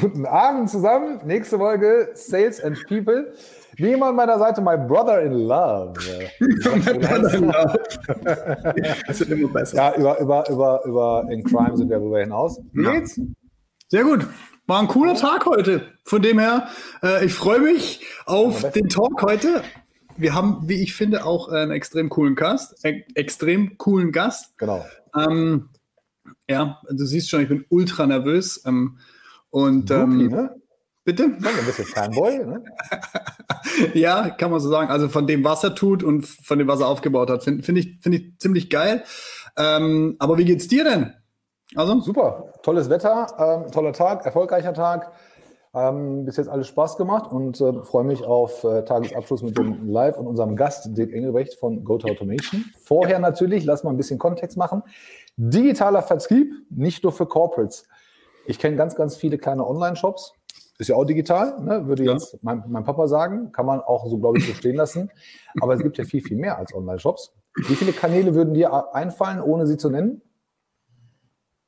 Guten Abend zusammen. Nächste Folge Sales and People. Wie immer an meiner Seite, my brother in love. my brother in love. das wird immer besser. Ja, über, über, über, über in Crime sind wir darüber hinaus. Wie ja. geht's? Sehr gut. War ein cooler Tag heute. Von dem her, äh, ich freue mich auf den Talk heute. Wir haben, wie ich finde, auch einen extrem coolen Gast. E extrem coolen Gast. Genau. Ähm, ja, du siehst schon, ich bin ultra nervös. Ähm, und Rookie, ähm, ne? Bitte? ein bisschen Fanboy, ne? ja, kann man so sagen. Also von dem, was er tut und von dem, was er aufgebaut hat, finde find ich, find ich ziemlich geil. Ähm, aber wie geht's dir denn? Also? Super, tolles Wetter, ähm, toller Tag, erfolgreicher Tag. Ähm, bis jetzt alles Spaß gemacht und äh, freue mich auf äh, Tagesabschluss mit dem Live und unserem Gast Dirk Engelbrecht von Go to Automation. Vorher natürlich, lass mal ein bisschen Kontext machen. Digitaler Vertrieb, nicht nur für Corporates. Ich kenne ganz, ganz viele kleine Online-Shops. Ist ja auch digital, ne? würde ja. jetzt mein, mein, Papa sagen. Kann man auch so, glaube ich, so stehen lassen. Aber es gibt ja viel, viel mehr als Online-Shops. Wie viele Kanäle würden dir einfallen, ohne sie zu nennen?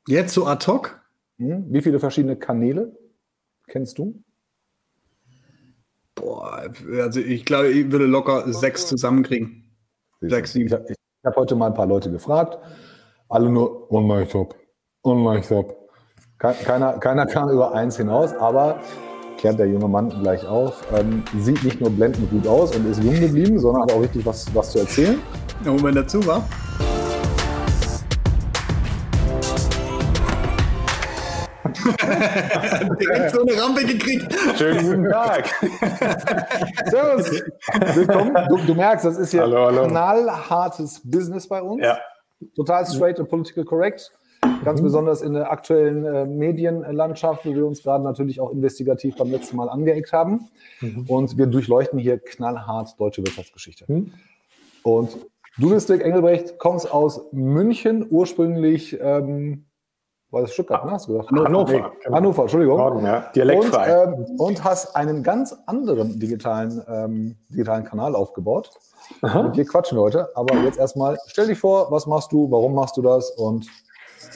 Jetzt so ad hoc? Hm? Wie viele verschiedene Kanäle kennst du? Boah, also ich glaube, ich würde locker sechs zusammenkriegen. Sechs, sieben. Ich habe hab heute mal ein paar Leute gefragt. Alle nur Online-Shop, Online-Shop, keiner, keiner kam über eins hinaus, aber klärt der junge Mann gleich auf. Ähm, sieht nicht nur blendend gut aus und ist jung geblieben, sondern hat auch richtig was, was zu erzählen. Ja, und wenn dazu war. Direkt so eine Rampe gekriegt. Schönen guten Tag. Servus. Willkommen. Du, du, merkst, das ist hier hallo, hallo. knallhartes Business bei uns. Ja. Total straight und political correct. Ganz mhm. besonders in der aktuellen äh, Medienlandschaft, wo wir uns gerade natürlich auch investigativ beim letzten Mal angeeckt haben. Mhm. Und wir durchleuchten hier knallhart deutsche Wirtschaftsgeschichte. Mhm. Und du bist Dirk Engelbrecht, kommst aus München, ursprünglich, ähm, war das Stuttgart, ne? Hast du gesagt? Hannover. Nee, Hannover, Entschuldigung. Norden, ja. Dialektfrei. Und, ähm, und, hast einen ganz anderen digitalen, ähm, digitalen Kanal aufgebaut. Aha. Mit dir quatschen wir heute. Aber jetzt erstmal, stell dich vor, was machst du, warum machst du das und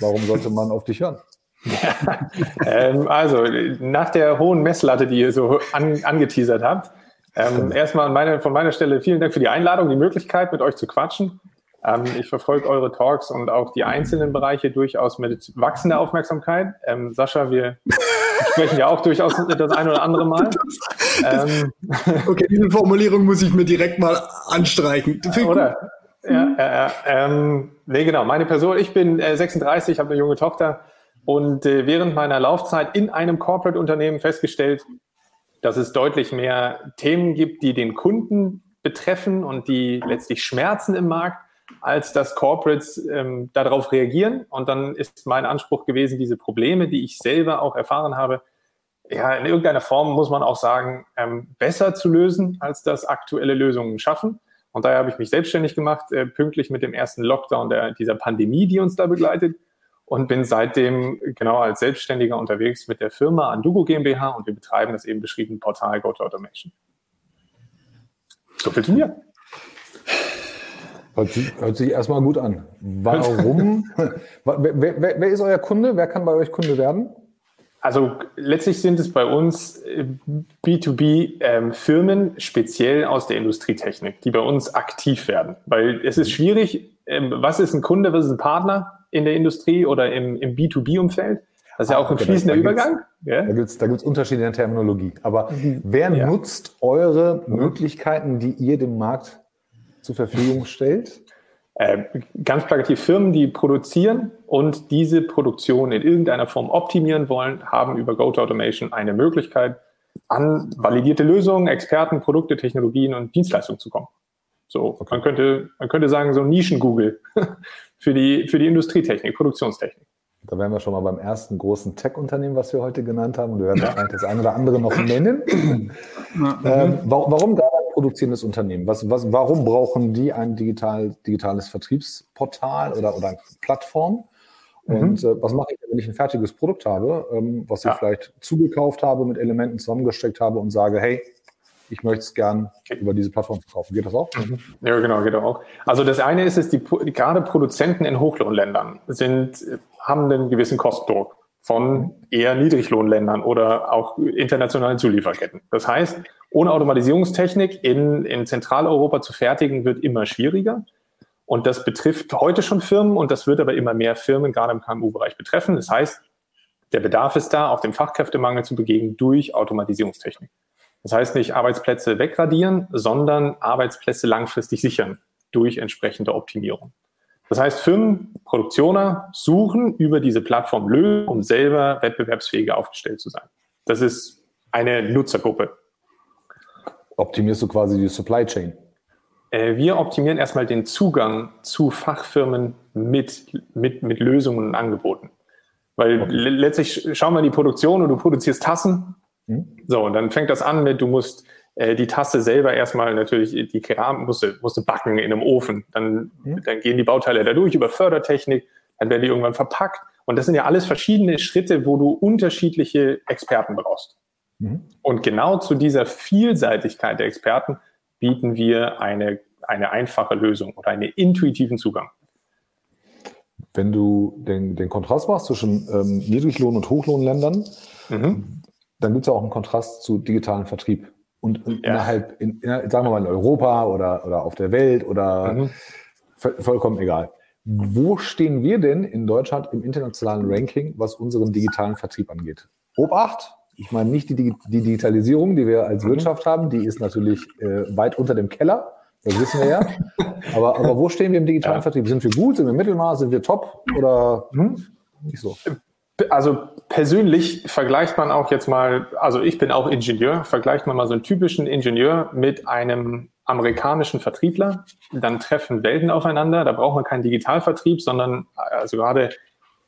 Warum sollte man auf dich hören? Ja, ähm, also, nach der hohen Messlatte, die ihr so an, angeteasert habt, ähm, erstmal meine, von meiner Stelle vielen Dank für die Einladung, die Möglichkeit, mit euch zu quatschen. Ähm, ich verfolge eure Talks und auch die einzelnen Bereiche durchaus mit wachsender Aufmerksamkeit. Ähm, Sascha, wir sprechen ja auch durchaus das ein oder andere Mal. Ähm, okay, diese Formulierung muss ich mir direkt mal anstreichen. Oder? Ja, ja, ähm, nee, genau. Meine Person, ich bin äh, 36, habe eine junge Tochter und äh, während meiner Laufzeit in einem Corporate-Unternehmen festgestellt, dass es deutlich mehr Themen gibt, die den Kunden betreffen und die letztlich Schmerzen im Markt, als dass Corporates ähm, darauf reagieren. Und dann ist mein Anspruch gewesen, diese Probleme, die ich selber auch erfahren habe, ja, in irgendeiner Form muss man auch sagen, ähm, besser zu lösen, als das aktuelle Lösungen schaffen. Und daher habe ich mich selbstständig gemacht, äh, pünktlich mit dem ersten Lockdown der, dieser Pandemie, die uns da begleitet. Und bin seitdem genau als Selbstständiger unterwegs mit der Firma Andugo GmbH und wir betreiben das eben beschriebene Portal Go to Automation. So viel zu mir. Hört sich, hört sich erstmal gut an. Warum? wer, wer, wer ist euer Kunde? Wer kann bei euch Kunde werden? Also letztlich sind es bei uns B2B-Firmen, ähm, speziell aus der Industrietechnik, die bei uns aktiv werden. Weil es ist schwierig, ähm, was ist ein Kunde, was ist ein Partner in der Industrie oder im, im B2B-Umfeld? Das ist ja auch ein fließender da Übergang. Ja? Da gibt es da gibt's Unterschiede in der Terminologie. Aber mhm. wer ja. nutzt eure Möglichkeiten, die ihr dem Markt zur Verfügung stellt? Äh, ganz plakativ Firmen, die produzieren und diese Produktion in irgendeiner Form optimieren wollen, haben über GoToAutomation eine Möglichkeit, an validierte Lösungen, Experten, Produkte, Technologien und Dienstleistungen zu kommen. So, okay. man könnte, man könnte sagen, so Nischen-Google für die, für die Industrietechnik, Produktionstechnik. Da wären wir schon mal beim ersten großen Tech-Unternehmen, was wir heute genannt haben. Und wir werden wahrscheinlich das eine oder andere noch nennen. ähm, warum gerade produzierendes Unternehmen? Was, was, warum brauchen die ein digital, digitales Vertriebsportal oder, oder eine Plattform? Und mhm. äh, was mache ich, wenn ich ein fertiges Produkt habe, ähm, was ich vielleicht zugekauft habe, mit Elementen zusammengesteckt habe und sage, hey, ich möchte es gern über diese Plattform verkaufen. Geht das auch? Mhm. Ja, genau, geht auch. Also das eine ist es, die, gerade Produzenten in Hochlohnländern sind, haben einen gewissen Kostendruck von eher Niedriglohnländern oder auch internationalen Zulieferketten. Das heißt, ohne Automatisierungstechnik in, in Zentraleuropa zu fertigen, wird immer schwieriger. Und das betrifft heute schon Firmen und das wird aber immer mehr Firmen, gerade im KMU-Bereich, betreffen. Das heißt, der Bedarf ist da, auch dem Fachkräftemangel zu begegnen durch Automatisierungstechnik. Das heißt nicht Arbeitsplätze wegradieren, sondern Arbeitsplätze langfristig sichern durch entsprechende Optimierung. Das heißt, Firmen, Produktioner suchen über diese Plattform Lösungen, um selber wettbewerbsfähiger aufgestellt zu sein. Das ist eine Nutzergruppe. Optimierst du quasi die Supply Chain? Äh, wir optimieren erstmal den Zugang zu Fachfirmen mit, mit, mit Lösungen und Angeboten. Weil okay. letztlich schauen wir in die Produktion und du produzierst Tassen. Hm. So, und dann fängt das an mit, du musst äh, die Tasse selber erstmal natürlich, die Keramik musste, musste backen in einem Ofen. Dann, mhm. dann gehen die Bauteile da durch über Fördertechnik, dann werden die irgendwann verpackt. Und das sind ja alles verschiedene Schritte, wo du unterschiedliche Experten brauchst. Mhm. Und genau zu dieser Vielseitigkeit der Experten bieten wir eine, eine einfache Lösung oder einen intuitiven Zugang. Wenn du den, den Kontrast machst zwischen ähm, Niedriglohn- und Hochlohnländern, mhm. dann gibt es ja auch einen Kontrast zu digitalen Vertrieb und ja. innerhalb, in, in, sagen wir mal in Europa oder, oder auf der Welt oder mhm. vollkommen egal. Wo stehen wir denn in Deutschland im internationalen Ranking, was unseren digitalen Vertrieb angeht? Obacht, ich meine nicht die, die Digitalisierung, die wir als mhm. Wirtschaft haben, die ist natürlich äh, weit unter dem Keller, das wissen wir ja. aber, aber wo stehen wir im digitalen ja. Vertrieb? Sind wir gut, sind wir Mittelmaß, sind wir top oder hm? nicht so? Also persönlich vergleicht man auch jetzt mal, also ich bin auch Ingenieur, vergleicht man mal so einen typischen Ingenieur mit einem amerikanischen Vertriebler, dann treffen Welten aufeinander, da braucht man keinen Digitalvertrieb, sondern also gerade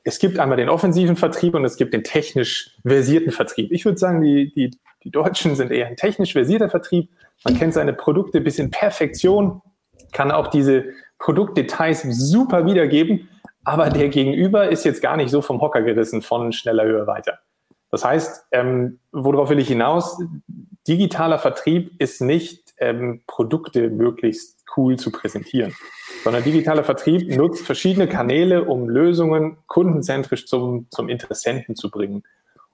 es gibt einmal den offensiven Vertrieb und es gibt den technisch versierten Vertrieb. Ich würde sagen, die, die, die Deutschen sind eher ein technisch versierter Vertrieb. Man kennt seine Produkte bis in Perfektion, kann auch diese Produktdetails super wiedergeben aber der Gegenüber ist jetzt gar nicht so vom Hocker gerissen von schneller Höhe weiter. Das heißt, ähm, worauf will ich hinaus? Digitaler Vertrieb ist nicht ähm, Produkte möglichst cool zu präsentieren, sondern digitaler Vertrieb nutzt verschiedene Kanäle, um Lösungen kundenzentrisch zum, zum Interessenten zu bringen.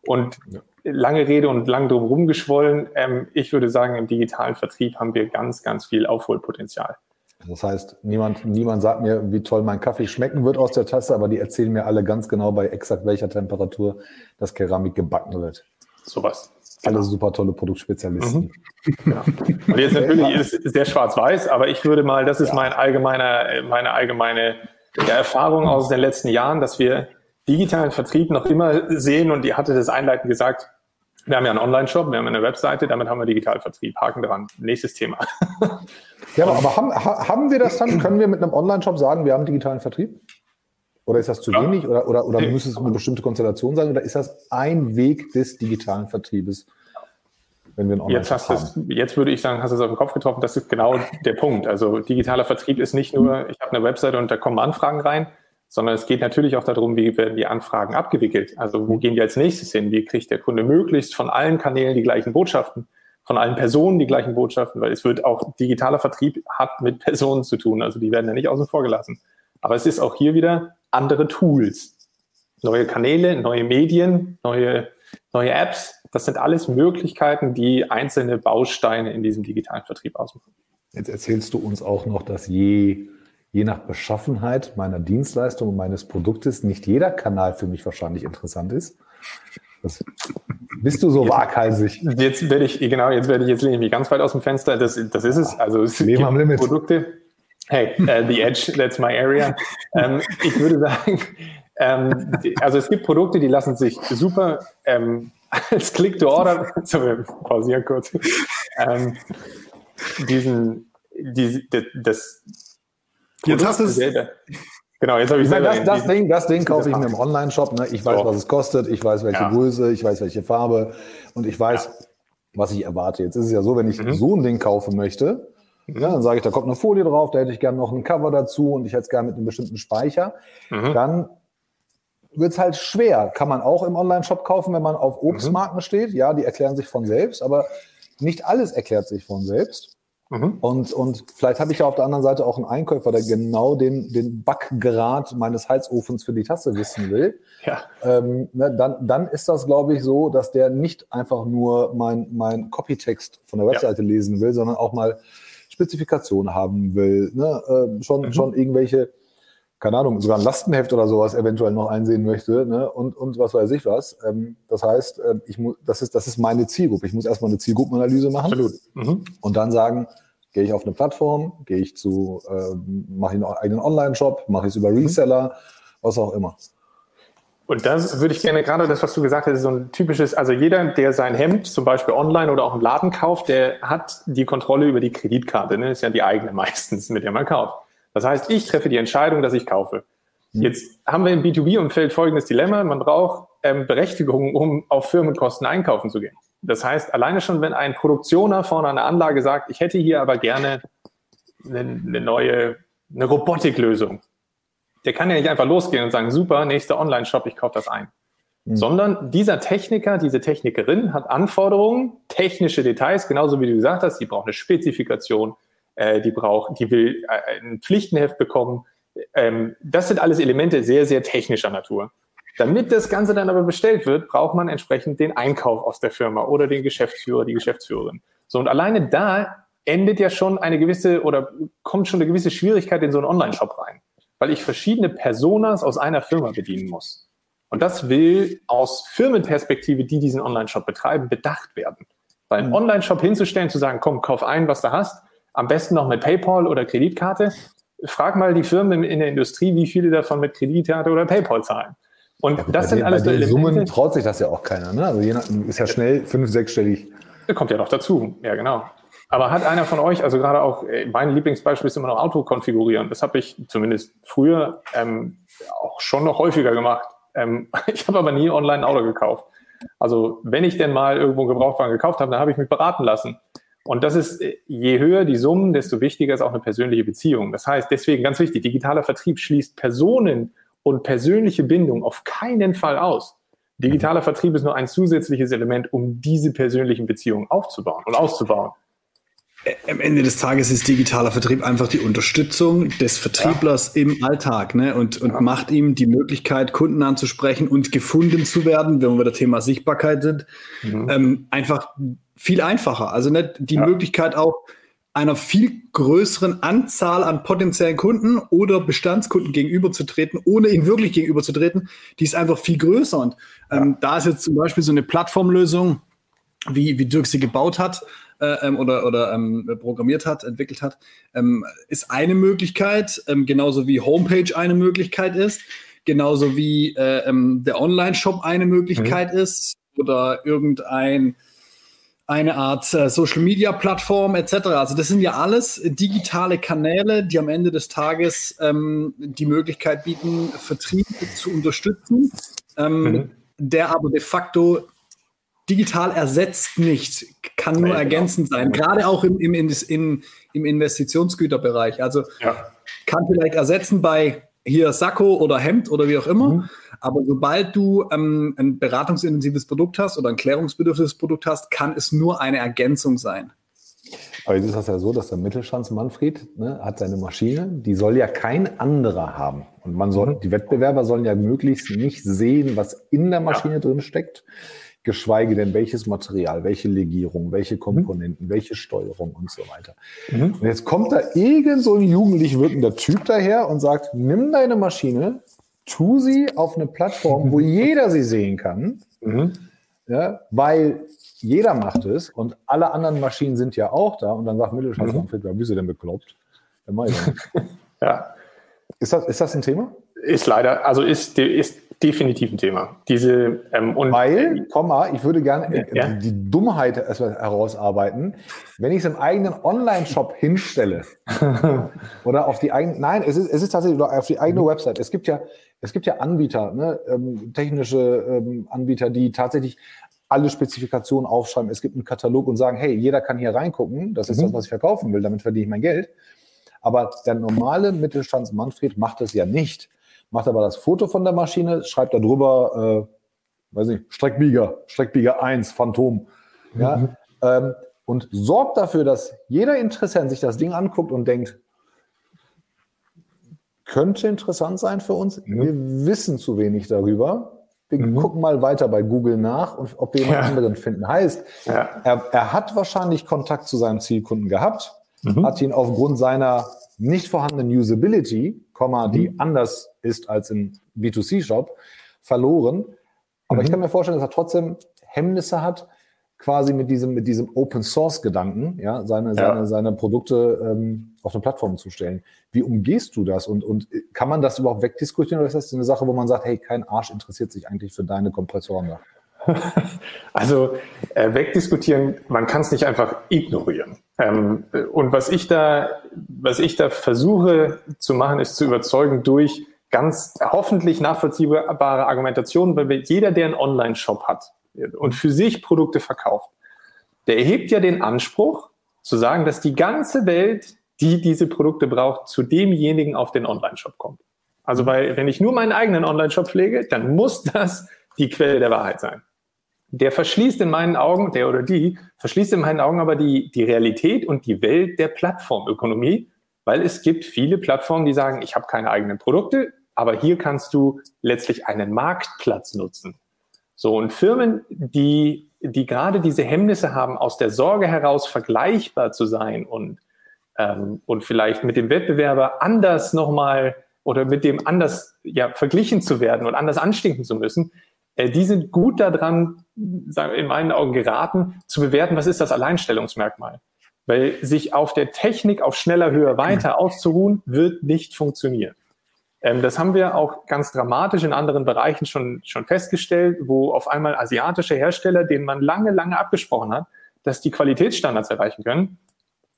Und lange Rede und lang drum rumgeschwollen, ähm, ich würde sagen, im digitalen Vertrieb haben wir ganz, ganz viel Aufholpotenzial. Das heißt, niemand, niemand sagt mir, wie toll mein Kaffee schmecken wird aus der Tasse, aber die erzählen mir alle ganz genau, bei exakt welcher Temperatur das Keramik gebacken wird. Sowas. Alle genau. super tolle Produktspezialisten. Mhm. Genau. Und jetzt natürlich ist es sehr schwarz-weiß, aber ich würde mal, das ist ja. mein allgemeiner, meine allgemeine Erfahrung aus den letzten Jahren, dass wir digitalen Vertrieb noch immer sehen und die hatte das einleitend gesagt, wir haben ja einen Online-Shop, wir haben eine Webseite, damit haben wir Digitalvertrieb. Haken dran. Nächstes Thema. ja, aber, aber haben, haben wir das dann? Können wir mit einem Online-Shop sagen, wir haben digitalen Vertrieb? Oder ist das zu ja. wenig? Oder, oder, oder muss es eine bestimmte Konstellation sein? Oder ist das ein Weg des digitalen Vertriebes? Wenn wir einen Online jetzt, hast haben? Es, jetzt würde ich sagen, hast du es auf den Kopf getroffen, das ist genau der Punkt. Also digitaler Vertrieb ist nicht nur, ich habe eine Webseite und da kommen Anfragen rein, sondern es geht natürlich auch darum, wie werden die Anfragen abgewickelt. Also wo gehen die als nächstes hin? Wie kriegt der Kunde möglichst von allen Kanälen die gleichen Botschaften, von allen Personen die gleichen Botschaften, weil es wird auch digitaler Vertrieb hat mit Personen zu tun. Also die werden ja nicht außen vor gelassen. Aber es ist auch hier wieder andere Tools, neue Kanäle, neue Medien, neue, neue Apps. Das sind alles Möglichkeiten, die einzelne Bausteine in diesem digitalen Vertrieb ausmachen. Jetzt erzählst du uns auch noch, dass je je nach Beschaffenheit meiner Dienstleistung und meines Produktes nicht jeder Kanal für mich wahrscheinlich interessant ist. Das, bist du so jetzt, waghalsig? Jetzt werde ich, genau, jetzt werde ich, jetzt mich ganz weit aus dem Fenster. Das, das ist es. Also es Leben gibt am Limit. Produkte. Hey, uh, the edge, that's my area. ähm, ich würde sagen, ähm, also es gibt Produkte, die lassen sich super ähm, als Click-to-Order, so, wir pausieren kurz, ähm, diesen, die, das, Jetzt hast es. Genau, jetzt habe ich, ich meine, das, das, Ding, das Ding kaufe ich mir im Online-Shop. Ne? Ich weiß, so. was es kostet, ich weiß, welche ja. Größe, ich weiß, welche Farbe und ich weiß, ja. was ich erwarte. Jetzt ist es ja so, wenn ich mhm. so ein Ding kaufen möchte, mhm. ja, dann sage ich, da kommt eine Folie drauf, da hätte ich gerne noch ein Cover dazu und ich hätte es gerne mit einem bestimmten Speicher. Mhm. Dann wird es halt schwer. Kann man auch im Online-Shop kaufen, wenn man auf Obstmarken steht. Ja, die erklären sich von selbst, aber nicht alles erklärt sich von selbst. Mhm. Und, und vielleicht habe ich ja auf der anderen Seite auch einen Einkäufer, der genau den, den Backgrad meines Heizofens für die Tasse wissen will. Ja. Ähm, ne, dann, dann ist das, glaube ich, so, dass der nicht einfach nur mein, mein Copytext von der Webseite ja. lesen will, sondern auch mal Spezifikationen haben will. Ne? Äh, schon, mhm. schon irgendwelche keine Ahnung, sogar ein Lastenheft oder sowas eventuell noch einsehen möchte ne? und, und was weiß ich was. Ähm, das heißt, äh, ich muss, das, ist, das ist meine Zielgruppe. Ich muss erstmal eine Zielgruppenanalyse machen Absolut. Mhm. und dann sagen, gehe ich auf eine Plattform, gehe ich zu, äh, mache ich einen eigenen Online-Shop, mache ich es über mhm. Reseller, mhm. was auch immer. Und das würde ich gerne, gerade das, was du gesagt hast, ist so ein typisches, also jeder, der sein Hemd zum Beispiel online oder auch im Laden kauft, der hat die Kontrolle über die Kreditkarte. Ne? Das ist ja die eigene meistens, mit der man kauft. Das heißt, ich treffe die Entscheidung, dass ich kaufe. Mhm. Jetzt haben wir im B2B-Umfeld folgendes Dilemma. Man braucht ähm, Berechtigung, um auf Firmenkosten einkaufen zu gehen. Das heißt, alleine schon, wenn ein Produktioner vorne an der Anlage sagt, ich hätte hier aber gerne eine, eine neue, eine Robotiklösung, der kann ja nicht einfach losgehen und sagen, super, nächster Online-Shop, ich kaufe das ein. Mhm. Sondern dieser Techniker, diese Technikerin hat Anforderungen, technische Details, genauso wie du gesagt hast, die braucht eine Spezifikation, äh, die braucht, die will äh, ein Pflichtenheft bekommen. Ähm, das sind alles Elemente sehr, sehr technischer Natur. Damit das Ganze dann aber bestellt wird, braucht man entsprechend den Einkauf aus der Firma oder den Geschäftsführer, die Geschäftsführerin. So, und alleine da endet ja schon eine gewisse oder kommt schon eine gewisse Schwierigkeit in so einen Online-Shop rein, weil ich verschiedene Personas aus einer Firma bedienen muss. Und das will aus Firmenperspektive, die diesen Online-Shop betreiben, bedacht werden. Weil einen mhm. Online-Shop hinzustellen, zu sagen, komm, kauf ein, was du hast, am besten noch mit PayPal oder Kreditkarte. Frag mal die Firmen in der Industrie, wie viele davon mit Kreditkarte oder PayPal zahlen. Und ja, das sind den, alles bei den Summen traut sich das ja auch keiner. Ne? Also je nach, ist ja schnell fünf, sechsstellig. Kommt ja noch dazu. Ja, genau. Aber hat einer von euch, also gerade auch, äh, mein Lieblingsbeispiel ist immer noch Auto konfigurieren. Das habe ich zumindest früher ähm, auch schon noch häufiger gemacht. Ähm, ich habe aber nie online ein Auto gekauft. Also wenn ich denn mal irgendwo einen Gebrauchtwagen gekauft habe, dann habe ich mich beraten lassen. Und das ist, äh, je höher die Summen, desto wichtiger ist auch eine persönliche Beziehung. Das heißt, deswegen ganz wichtig, digitaler Vertrieb schließt Personen und persönliche Bindung auf keinen Fall aus. Digitaler Vertrieb ist nur ein zusätzliches Element, um diese persönlichen Beziehungen aufzubauen und auszubauen. Am Ende des Tages ist digitaler Vertrieb einfach die Unterstützung des Vertrieblers ja. im Alltag ne? und, und ja. macht ihm die Möglichkeit, Kunden anzusprechen und gefunden zu werden, wenn wir der Thema Sichtbarkeit sind, mhm. ähm, einfach viel einfacher. Also ne, die ja. Möglichkeit auch einer viel größeren Anzahl an potenziellen Kunden oder Bestandskunden gegenüberzutreten, ohne ihnen wirklich gegenüberzutreten, die ist einfach viel größer. Und ähm, da ist jetzt zum Beispiel so eine Plattformlösung, wie, wie Dirk sie gebaut hat, äh, ähm, oder, oder ähm, programmiert hat, entwickelt hat, ähm, ist eine Möglichkeit, ähm, genauso wie Homepage eine Möglichkeit ist, genauso wie äh, ähm, der Online-Shop eine Möglichkeit mhm. ist oder irgendein eine Art äh, Social Media Plattform etc. Also das sind ja alles digitale Kanäle, die am Ende des Tages ähm, die Möglichkeit bieten, Vertrieb zu unterstützen, ähm, mhm. der aber de facto digital ersetzt nicht, kann nur ja, ergänzend genau. sein, gerade auch im, im, im, im Investitionsgüterbereich. Also ja. kann vielleicht ersetzen bei hier Sakko oder Hemd oder wie auch immer. Mhm. Aber sobald du ähm, ein beratungsintensives Produkt hast oder ein klärungsbedürftiges Produkt hast, kann es nur eine Ergänzung sein. Aber jetzt ist das ja so, dass der Mittelstands Manfred ne, hat seine Maschine, die soll ja kein anderer haben. Und man soll, mhm. die Wettbewerber sollen ja möglichst nicht sehen, was in der Maschine ja. drin steckt, geschweige denn welches Material, welche Legierung, welche Komponenten, mhm. welche Steuerung und so weiter. Mhm. Und jetzt kommt da irgend so ein jugendlich wirkender Typ daher und sagt, nimm deine Maschine, tu sie auf eine Plattform, wo jeder sie sehen kann, mhm. ja, weil jeder macht es und alle anderen Maschinen sind ja auch da und dann sagt Mittelstand, mhm. wer bist du denn bekloppt? ja. Ist das, ist das ein Thema? Ist leider, also ist, ist definitiv ein Thema. Diese, ähm, und Weil, Komma, ich würde gerne äh, ja. die, Dummheit herausarbeiten, wenn ich es im eigenen Online-Shop hinstelle oder auf die eigene, nein, es ist, es ist tatsächlich auf die eigene mhm. Website. Es gibt ja, es gibt ja Anbieter, ne, ähm, technische ähm, Anbieter, die tatsächlich alle Spezifikationen aufschreiben. Es gibt einen Katalog und sagen, hey, jeder kann hier reingucken. Das ist mhm. das, was ich verkaufen will. Damit verdiene ich mein Geld. Aber der normale Mittelstands-Manfred macht es ja nicht macht aber das Foto von der Maschine, schreibt da drüber, äh, weiß nicht, Streckbieger, Streckbieger 1, Phantom. Ja, mhm. ähm, und sorgt dafür, dass jeder Interessent sich das Ding anguckt und denkt, könnte interessant sein für uns. Mhm. Wir wissen zu wenig darüber. Wir mhm. gucken mal weiter bei Google nach und ob wir jemand ja. anderen finden. Heißt, ja. er, er, hat wahrscheinlich Kontakt zu seinem Zielkunden gehabt, mhm. hat ihn aufgrund seiner nicht vorhandenen Usability, die mhm. anders ist als im B2C-Shop, verloren. Aber ich mhm. kann mir vorstellen, dass er trotzdem Hemmnisse hat, quasi mit diesem, mit diesem Open Source Gedanken, ja, seine, ja. seine, seine Produkte ähm, auf eine Plattform zu stellen. Wie umgehst du das und, und kann man das überhaupt wegdiskutieren oder ist das eine Sache, wo man sagt, hey, kein Arsch interessiert sich eigentlich für deine Kompressoren da? Also äh, wegdiskutieren, man kann es nicht einfach ignorieren. Ähm, und was ich da, was ich da versuche zu machen, ist zu überzeugen durch ganz hoffentlich nachvollziehbare Argumentationen, weil jeder, der einen Online-Shop hat, und für sich Produkte verkauft, der erhebt ja den Anspruch zu sagen, dass die ganze Welt, die diese Produkte braucht, zu demjenigen auf den Online-Shop kommt. Also weil, wenn ich nur meinen eigenen Online-Shop pflege, dann muss das die Quelle der Wahrheit sein. Der verschließt in meinen Augen, der oder die, verschließt in meinen Augen aber die, die Realität und die Welt der Plattformökonomie, weil es gibt viele Plattformen, die sagen, ich habe keine eigenen Produkte, aber hier kannst du letztlich einen Marktplatz nutzen. So, und Firmen, die, die gerade diese Hemmnisse haben, aus der Sorge heraus vergleichbar zu sein und, ähm, und vielleicht mit dem Wettbewerber anders nochmal oder mit dem anders ja, verglichen zu werden und anders anstinken zu müssen, äh, die sind gut daran, in meinen Augen geraten, zu bewerten, was ist das Alleinstellungsmerkmal. Weil sich auf der Technik auf schneller Höhe weiter auszuruhen, wird nicht funktionieren. Ähm, das haben wir auch ganz dramatisch in anderen Bereichen schon, schon festgestellt, wo auf einmal asiatische Hersteller, denen man lange, lange abgesprochen hat, dass die Qualitätsstandards erreichen können,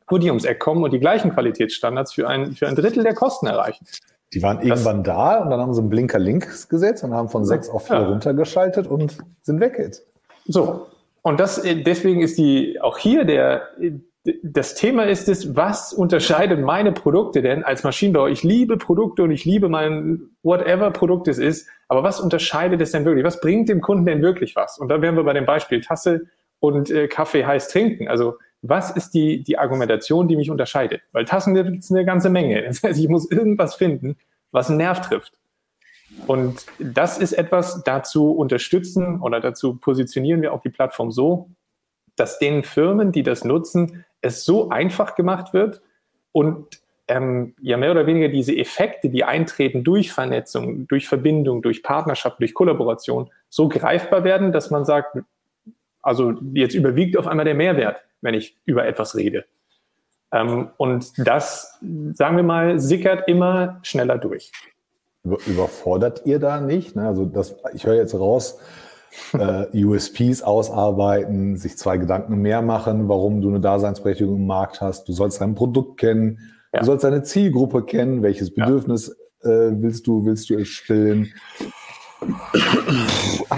wo die ums Eck kommen und die gleichen Qualitätsstandards für ein, für ein Drittel der Kosten erreichen. Die waren irgendwann das, da und dann haben sie einen Blinker links gesetzt und haben von sechs auf vier ja. runtergeschaltet und sind weg jetzt. So. Und das, äh, deswegen ist die, auch hier der, das Thema ist es, was unterscheidet meine Produkte denn als Maschinenbauer? Ich liebe Produkte und ich liebe mein whatever Produkt es ist, aber was unterscheidet es denn wirklich? Was bringt dem Kunden denn wirklich was? Und da wären wir bei dem Beispiel Tasse und äh, Kaffee heiß trinken. Also was ist die, die Argumentation, die mich unterscheidet? Weil Tassen gibt es eine ganze Menge. Das heißt, ich muss irgendwas finden, was einen Nerv trifft. Und das ist etwas, dazu unterstützen oder dazu positionieren wir auch die Plattform so, dass den Firmen, die das nutzen, es so einfach gemacht wird und ähm, ja mehr oder weniger diese Effekte, die eintreten durch Vernetzung, durch Verbindung, durch Partnerschaft, durch Kollaboration, so greifbar werden, dass man sagt, also jetzt überwiegt auf einmal der Mehrwert, wenn ich über etwas rede. Ähm, und das, sagen wir mal, sickert immer schneller durch. Überfordert ihr da nicht? Ne? Also das, ich höre jetzt raus, äh, USPs ausarbeiten, sich zwei Gedanken mehr machen, warum du eine Daseinsberechtigung im Markt hast. Du sollst dein Produkt kennen, ja. du sollst deine Zielgruppe kennen, welches Bedürfnis ja. äh, willst du, willst du stillen.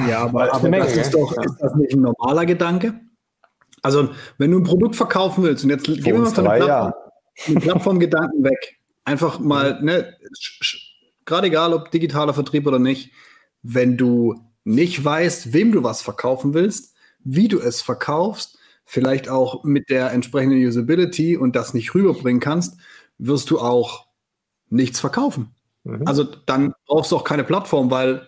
Ja, aber, aber Menge, das ist doch, ist das nicht ein normaler Gedanke? Also, wenn du ein Produkt verkaufen willst, und jetzt gehen wir mal von der Plattform, ja. Plattformgedanken weg. Einfach mal, ne, gerade egal, ob digitaler Vertrieb oder nicht, wenn du nicht weißt, wem du was verkaufen willst, wie du es verkaufst, vielleicht auch mit der entsprechenden Usability und das nicht rüberbringen kannst, wirst du auch nichts verkaufen. Mhm. Also dann brauchst du auch keine Plattform, weil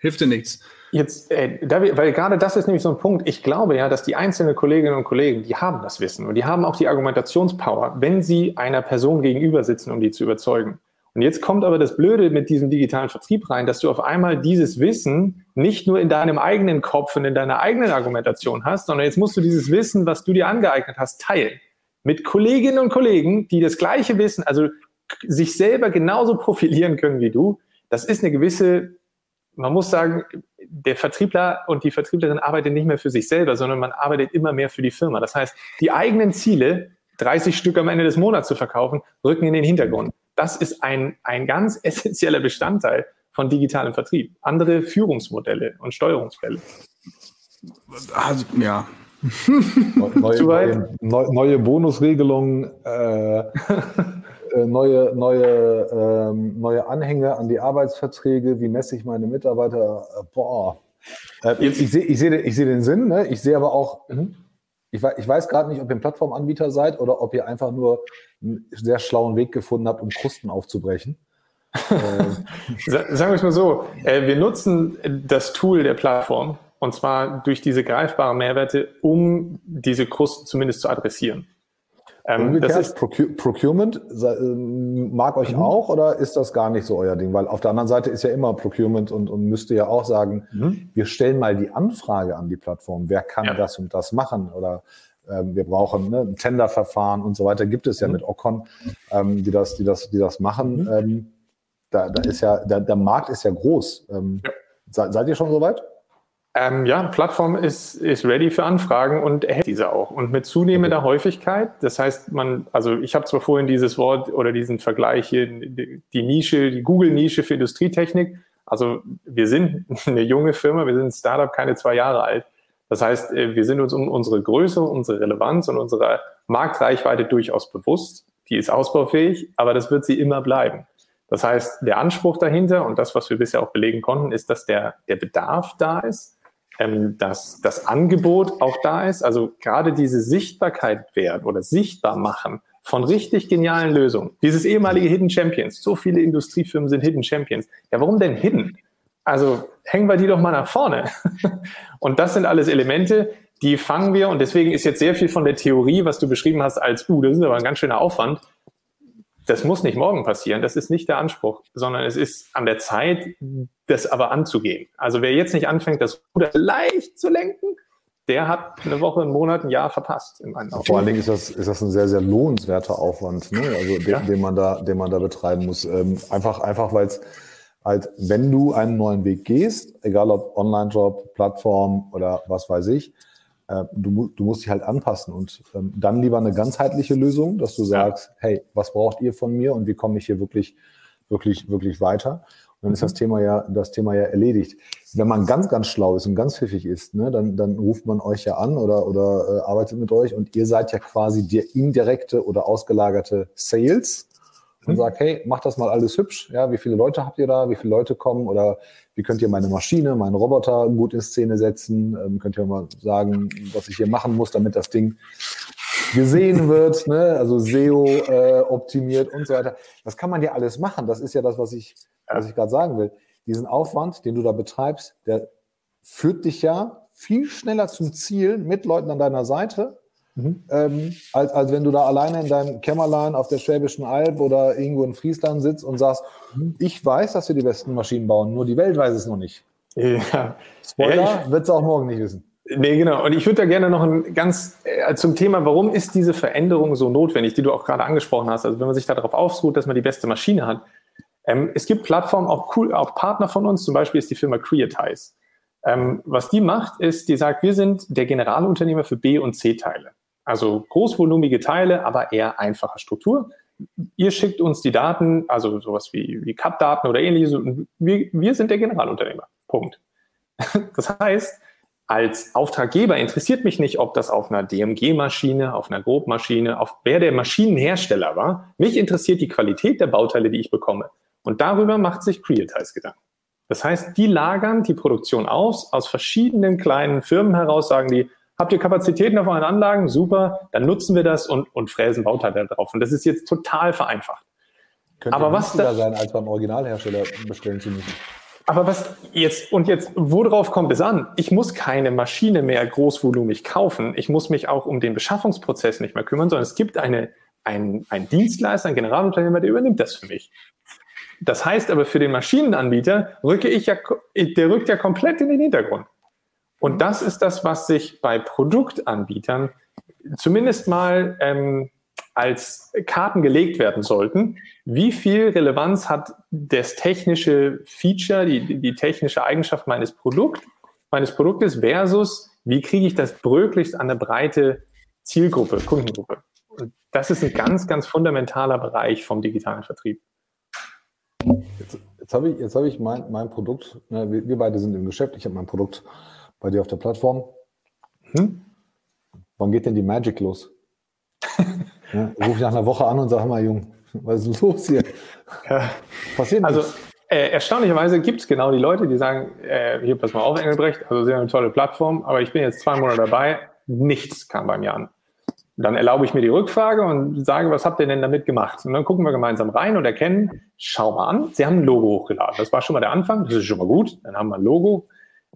hilft dir nichts. Jetzt, äh, da wir, weil gerade das ist nämlich so ein Punkt. Ich glaube ja, dass die einzelnen Kolleginnen und Kollegen, die haben das Wissen und die haben auch die Argumentationspower, wenn sie einer Person gegenüber sitzen, um die zu überzeugen. Und jetzt kommt aber das Blöde mit diesem digitalen Vertrieb rein, dass du auf einmal dieses Wissen nicht nur in deinem eigenen Kopf und in deiner eigenen Argumentation hast, sondern jetzt musst du dieses Wissen, was du dir angeeignet hast, teilen. Mit Kolleginnen und Kollegen, die das gleiche Wissen, also sich selber genauso profilieren können wie du. Das ist eine gewisse, man muss sagen, der Vertriebler und die Vertrieblerin arbeitet nicht mehr für sich selber, sondern man arbeitet immer mehr für die Firma. Das heißt, die eigenen Ziele, 30 Stück am Ende des Monats zu verkaufen, rücken in den Hintergrund. Das ist ein, ein ganz essentieller Bestandteil von digitalem Vertrieb. Andere Führungsmodelle und Steuerungsfälle. Also, ja. neue, neue, neue Bonusregelungen, äh, äh, neue, neue, ähm, neue Anhänge an die Arbeitsverträge, wie messe ich meine Mitarbeiter? Boah. Äh, ich, ich sehe ich seh, ich seh den Sinn, ne? ich sehe aber auch, mhm. ich, ich weiß gerade nicht, ob ihr ein Plattformanbieter seid oder ob ihr einfach nur einen sehr schlauen Weg gefunden habt, um Krusten aufzubrechen. Sagen wir es mal so, äh, wir nutzen das Tool der Plattform und zwar durch diese greifbaren Mehrwerte, um diese Krusten zumindest zu adressieren. Ähm, das ist Procurement ähm, mag euch mhm. auch oder ist das gar nicht so euer Ding? Weil auf der anderen Seite ist ja immer Procurement und, und müsste ja auch sagen, mhm. wir stellen mal die Anfrage an die Plattform. Wer kann ja. das und das machen? Oder ähm, wir brauchen ne, ein Tenderverfahren und so weiter. Gibt es ja mhm. mit Ocon, ähm, die das, die das, die das machen. Mhm. Ähm, da, da ist ja, der, der Markt ist ja groß. Ähm, ja. Seid, seid ihr schon soweit? Ähm, ja, Plattform ist, ist ready für Anfragen und erhält diese auch. Und mit zunehmender Häufigkeit, das heißt, man, also ich habe zwar vorhin dieses Wort oder diesen Vergleich hier, die Nische, die Google-Nische für Industrietechnik. Also wir sind eine junge Firma, wir sind ein Startup, keine zwei Jahre alt. Das heißt, äh, wir sind uns um unsere Größe, unsere Relevanz und unsere Marktreichweite durchaus bewusst. Die ist ausbaufähig, aber das wird sie immer bleiben. Das heißt, der Anspruch dahinter und das, was wir bisher auch belegen konnten, ist, dass der, der Bedarf da ist ähm, dass das Angebot auch da ist. Also gerade diese Sichtbarkeit wert oder sichtbar machen von richtig genialen Lösungen. Dieses ehemalige Hidden Champions. So viele Industriefirmen sind Hidden Champions. Ja, warum denn Hidden? Also hängen wir die doch mal nach vorne. Und das sind alles Elemente, die fangen wir, und deswegen ist jetzt sehr viel von der Theorie, was du beschrieben hast, als, uh, das ist aber ein ganz schöner Aufwand, das muss nicht morgen passieren, das ist nicht der Anspruch, sondern es ist an der Zeit, das aber anzugehen. Also wer jetzt nicht anfängt, das Ruder leicht zu lenken, der hat eine Woche, einen Monat, ein Jahr verpasst. In meinen Augen. Vor allen Dingen ist das, ist das ein sehr, sehr lohnenswerter Aufwand, ne? also den, ja. den, man da, den man da betreiben muss. Ähm, einfach, einfach weil es halt, wenn du einen neuen Weg gehst, egal ob Online-Job, Plattform oder was weiß ich, du, du, musst dich halt anpassen und ähm, dann lieber eine ganzheitliche Lösung, dass du sagst, hey, was braucht ihr von mir und wie komme ich hier wirklich, wirklich, wirklich weiter? Und dann ist das mhm. Thema ja, das Thema ja erledigt. Wenn man ganz, ganz schlau ist und ganz pfiffig ist, ne, dann, dann ruft man euch ja an oder, oder äh, arbeitet mit euch und ihr seid ja quasi der indirekte oder ausgelagerte Sales und mhm. sagt, hey, macht das mal alles hübsch. Ja, wie viele Leute habt ihr da? Wie viele Leute kommen? Oder wie könnt ihr meine Maschine, meinen Roboter gut in Szene setzen? Ähm, könnt ihr mal sagen, was ich hier machen muss, damit das Ding gesehen wird, ne? also SEO äh, optimiert und so weiter. Das kann man ja alles machen. Das ist ja das, was ich, was ich gerade sagen will. Diesen Aufwand, den du da betreibst, der führt dich ja viel schneller zum Ziel mit Leuten an deiner Seite, Mhm. Ähm, als, als wenn du da alleine in deinem Kämmerlein auf der Schwäbischen Alb oder irgendwo in Friesland sitzt und sagst, mhm. ich weiß, dass wir die besten Maschinen bauen, nur die Welt weiß es noch nicht. Ja. Spoiler, ja, wird es auch morgen nicht wissen. Nee, genau. Und ich würde da gerne noch ein ganz äh, zum Thema, warum ist diese Veränderung so notwendig, die du auch gerade angesprochen hast. Also wenn man sich darauf ausruht, dass man die beste Maschine hat. Ähm, es gibt Plattformen, auch cool, auch Partner von uns, zum Beispiel ist die Firma Creatize. Ähm, was die macht, ist, die sagt, wir sind der Generalunternehmer für B- und C-Teile. Also großvolumige Teile, aber eher einfache Struktur. Ihr schickt uns die Daten, also sowas wie, wie CAD-Daten oder ähnliches. Wir, wir sind der Generalunternehmer. Punkt. Das heißt, als Auftraggeber interessiert mich nicht, ob das auf einer DMG-Maschine, auf einer Grobmaschine, auf wer der Maschinenhersteller war. Mich interessiert die Qualität der Bauteile, die ich bekomme. Und darüber macht sich Creatize Gedanken. Das heißt, die lagern die Produktion aus, aus verschiedenen kleinen Firmen heraus, sagen die, Habt ihr Kapazitäten auf euren Anlagen? Super, dann nutzen wir das und, und fräsen Bauteile drauf. Und das ist jetzt total vereinfacht. Könnte aber was da sein, als beim Originalhersteller bestellen zu müssen. Aber was jetzt, und jetzt, worauf kommt es an? Ich muss keine Maschine mehr großvolumig kaufen. Ich muss mich auch um den Beschaffungsprozess nicht mehr kümmern, sondern es gibt eine, ein, ein Dienstleister, ein Generalunternehmer, der übernimmt das für mich. Das heißt aber für den Maschinenanbieter rücke ich ja, der rückt ja komplett in den Hintergrund. Und mhm. das ist das, was sich bei Produktanbietern zumindest mal ähm, als Karten gelegt werden sollten. Wie viel Relevanz hat das technische Feature, die, die technische Eigenschaft meines Produkt, meines Produktes versus wie kriege ich das möglichst an eine breite Zielgruppe, Kundengruppe? Und das ist ein ganz, ganz fundamentaler Bereich vom digitalen Vertrieb. Jetzt, jetzt habe ich, jetzt hab ich mein, mein Produkt, ne, wir, wir beide sind im Geschäft, ich habe mein Produkt bei dir auf der Plattform. Hm? Wann geht denn die Magic los? ja, ruf ich nach einer Woche an und sag mal, Jung, was ist los hier? Ja. Passiert Also äh, erstaunlicherweise gibt es genau die Leute, die sagen, äh, hier pass mal auf, Engelbrecht, also sehr eine tolle Plattform, aber ich bin jetzt zwei Monate dabei, Nichts kam bei mir an. dann erlaube ich mir die Rückfrage und sage, was habt ihr denn damit gemacht? Und dann gucken wir gemeinsam rein und erkennen, schau mal an, sie haben ein Logo hochgeladen. Das war schon mal der Anfang, das ist schon mal gut, dann haben wir ein Logo.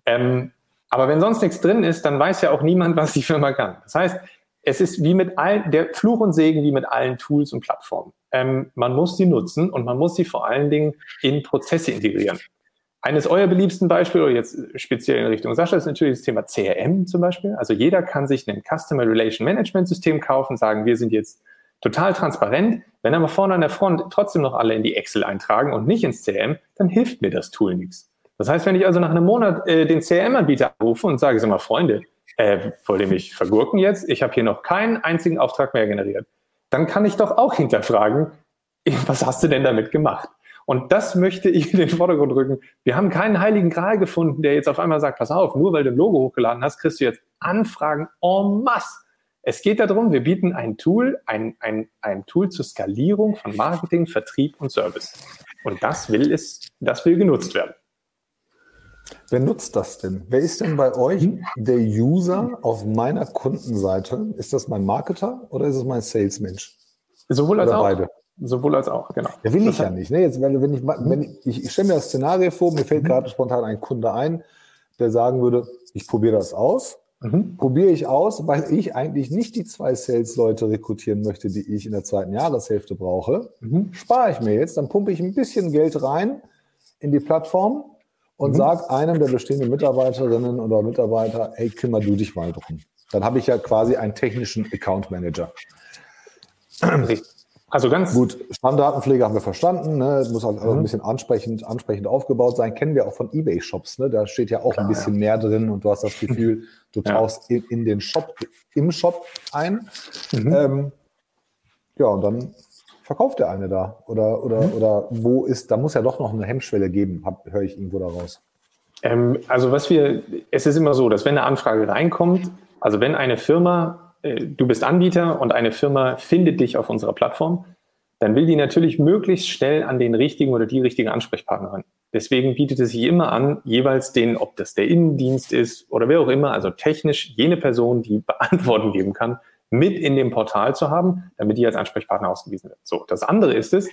Ähm, aber wenn sonst nichts drin ist, dann weiß ja auch niemand, was die Firma kann. Das heißt, es ist wie mit allen, der Fluch und Segen wie mit allen Tools und Plattformen. Ähm, man muss sie nutzen und man muss sie vor allen Dingen in Prozesse integrieren. Eines eurer beliebsten Beispiele, jetzt speziell in Richtung Sascha, ist natürlich das Thema CRM zum Beispiel. Also jeder kann sich ein Customer Relation Management System kaufen, sagen, wir sind jetzt total transparent. Wenn aber vorne an der Front trotzdem noch alle in die Excel eintragen und nicht ins CRM, dann hilft mir das Tool nichts. Das heißt, wenn ich also nach einem Monat äh, den CRM-Anbieter anrufe und sage, sag mal, Freunde, äh, wollt ihr mich vergurken jetzt? Ich habe hier noch keinen einzigen Auftrag mehr generiert. Dann kann ich doch auch hinterfragen, was hast du denn damit gemacht? Und das möchte ich in den Vordergrund rücken. Wir haben keinen heiligen Gral gefunden, der jetzt auf einmal sagt, pass auf, nur weil du ein Logo hochgeladen hast, kriegst du jetzt Anfragen en masse. Es geht darum, wir bieten ein Tool, ein, ein, ein Tool zur Skalierung von Marketing, Vertrieb und Service. Und das will es, das will genutzt werden. Wer nutzt das denn? Wer ist denn bei euch der User auf meiner Kundenseite? Ist das mein Marketer oder ist es mein Salesmensch? Sowohl als oder auch. beide. Sowohl als auch, genau. Ja, will ich ja nicht. Ne? Jetzt, wenn, ich, wenn ich, ich, ich stelle mir das Szenario vor, mir fällt mhm. gerade spontan ein Kunde ein, der sagen würde, ich probiere das aus. Mhm. Probiere ich aus, weil ich eigentlich nicht die zwei Sales-Leute rekrutieren möchte, die ich in der zweiten Jahreshälfte brauche. Mhm. Spare ich mir jetzt, dann pumpe ich ein bisschen Geld rein in die Plattform und mhm. sage einem der bestehenden Mitarbeiterinnen oder Mitarbeiter, hey, kümmere du dich mal drum. Dann habe ich ja quasi einen technischen Account Manager. Also ganz gut, Stammdatenpflege haben wir verstanden, ne? muss auch mhm. ein bisschen ansprechend, ansprechend aufgebaut sein. Kennen wir auch von eBay-Shops, ne? Da steht ja auch Klar, ein bisschen ja. mehr drin und du hast das Gefühl, du tauchst ja. in, in, den Shop, im Shop ein. Mhm. Ähm, ja, und dann verkauft der eine da? Oder, oder, mhm. oder wo ist, da muss ja doch noch eine Hemmschwelle geben, höre ich irgendwo daraus. Ähm, also was wir, es ist immer so, dass wenn eine Anfrage reinkommt, also wenn eine Firma, äh, du bist Anbieter und eine Firma findet dich auf unserer Plattform, dann will die natürlich möglichst schnell an den richtigen oder die richtige Ansprechpartnerin. Deswegen bietet es sich immer an, jeweils den, ob das der Innendienst ist oder wer auch immer, also technisch jene Person, die Beantworten geben kann, mit in dem Portal zu haben, damit die als Ansprechpartner ausgewiesen wird. So, das andere ist es,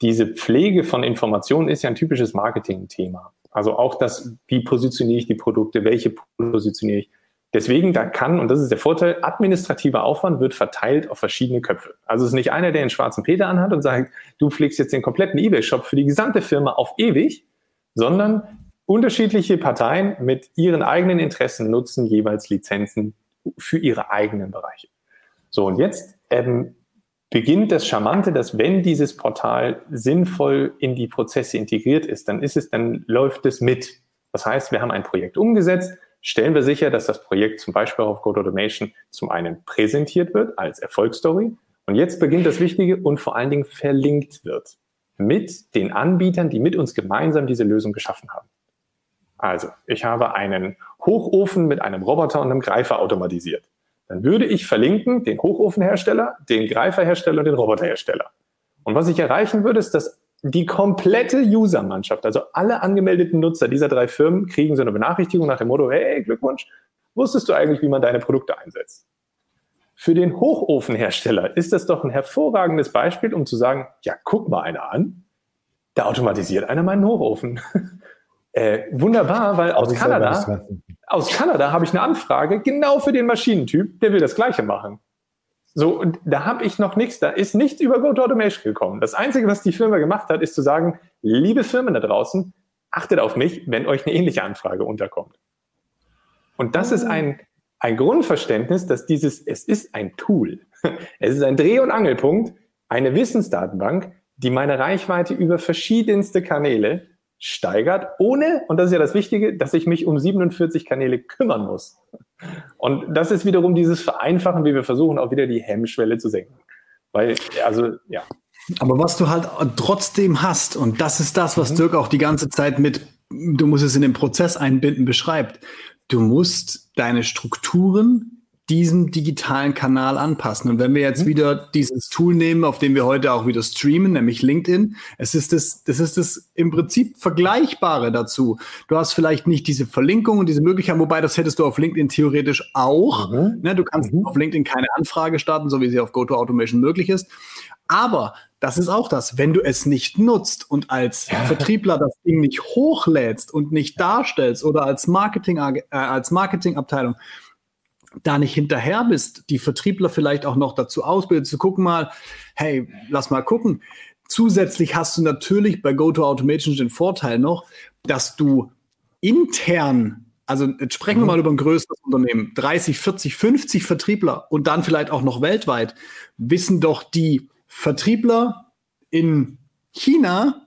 diese Pflege von Informationen ist ja ein typisches Marketing-Thema. Also auch das, wie positioniere ich die Produkte, welche positioniere ich. Deswegen, da kann, und das ist der Vorteil, administrativer Aufwand wird verteilt auf verschiedene Köpfe. Also es ist nicht einer, der einen schwarzen Peter anhat und sagt, du pflegst jetzt den kompletten eBay-Shop für die gesamte Firma auf ewig, sondern unterschiedliche Parteien mit ihren eigenen Interessen nutzen jeweils Lizenzen für ihre eigenen Bereiche. So, und jetzt ähm, beginnt das Charmante, dass wenn dieses Portal sinnvoll in die Prozesse integriert ist, dann ist es, dann läuft es mit. Das heißt, wir haben ein Projekt umgesetzt, stellen wir sicher, dass das Projekt zum Beispiel auf Code Automation zum einen präsentiert wird als Erfolgsstory und jetzt beginnt das Wichtige und vor allen Dingen verlinkt wird mit den Anbietern, die mit uns gemeinsam diese Lösung geschaffen haben. Also, ich habe einen Hochofen mit einem Roboter und einem Greifer automatisiert dann würde ich verlinken den Hochofenhersteller, den Greiferhersteller und den Roboterhersteller. Und was ich erreichen würde, ist, dass die komplette Usermannschaft, also alle angemeldeten Nutzer dieser drei Firmen, kriegen so eine Benachrichtigung nach dem Motto, hey, Glückwunsch, wusstest du eigentlich, wie man deine Produkte einsetzt? Für den Hochofenhersteller ist das doch ein hervorragendes Beispiel, um zu sagen, ja, guck mal einer an, da automatisiert einer meinen Hochofen. äh, wunderbar, weil aus Kanada, aus Kanada habe ich eine Anfrage genau für den Maschinentyp, der will das Gleiche machen. So, und da habe ich noch nichts, da ist nichts über Go to Automation gekommen. Das Einzige, was die Firma gemacht hat, ist zu sagen, liebe Firmen da draußen, achtet auf mich, wenn euch eine ähnliche Anfrage unterkommt. Und das ist ein, ein Grundverständnis, dass dieses, es ist ein Tool. Es ist ein Dreh- und Angelpunkt, eine Wissensdatenbank, die meine Reichweite über verschiedenste Kanäle steigert, ohne, und das ist ja das Wichtige, dass ich mich um 47 Kanäle kümmern muss. Und das ist wiederum dieses Vereinfachen, wie wir versuchen, auch wieder die Hemmschwelle zu senken. Weil, also, ja. Aber was du halt trotzdem hast, und das ist das, was mhm. Dirk auch die ganze Zeit mit, du musst es in den Prozess einbinden, beschreibt. Du musst deine Strukturen, diesem digitalen Kanal anpassen. Und wenn wir jetzt mhm. wieder dieses Tool nehmen, auf dem wir heute auch wieder streamen, nämlich LinkedIn, es ist das, das ist das im Prinzip Vergleichbare dazu. Du hast vielleicht nicht diese Verlinkung und diese Möglichkeit, wobei das hättest du auf LinkedIn theoretisch auch. Mhm. Ne, du kannst mhm. auf LinkedIn keine Anfrage starten, so wie sie auf GoToAutomation möglich ist. Aber das ist auch das, wenn du es nicht nutzt und als. Vertriebler das Ding nicht hochlädst und nicht darstellst oder als Marketing äh, als Marketingabteilung da nicht hinterher bist, die Vertriebler vielleicht auch noch dazu ausbilden, zu gucken mal, hey, lass mal gucken. Zusätzlich hast du natürlich bei GoToAutomation den Vorteil noch, dass du intern, also jetzt sprechen mhm. wir mal über ein größeres Unternehmen, 30, 40, 50 Vertriebler und dann vielleicht auch noch weltweit, wissen doch die Vertriebler in China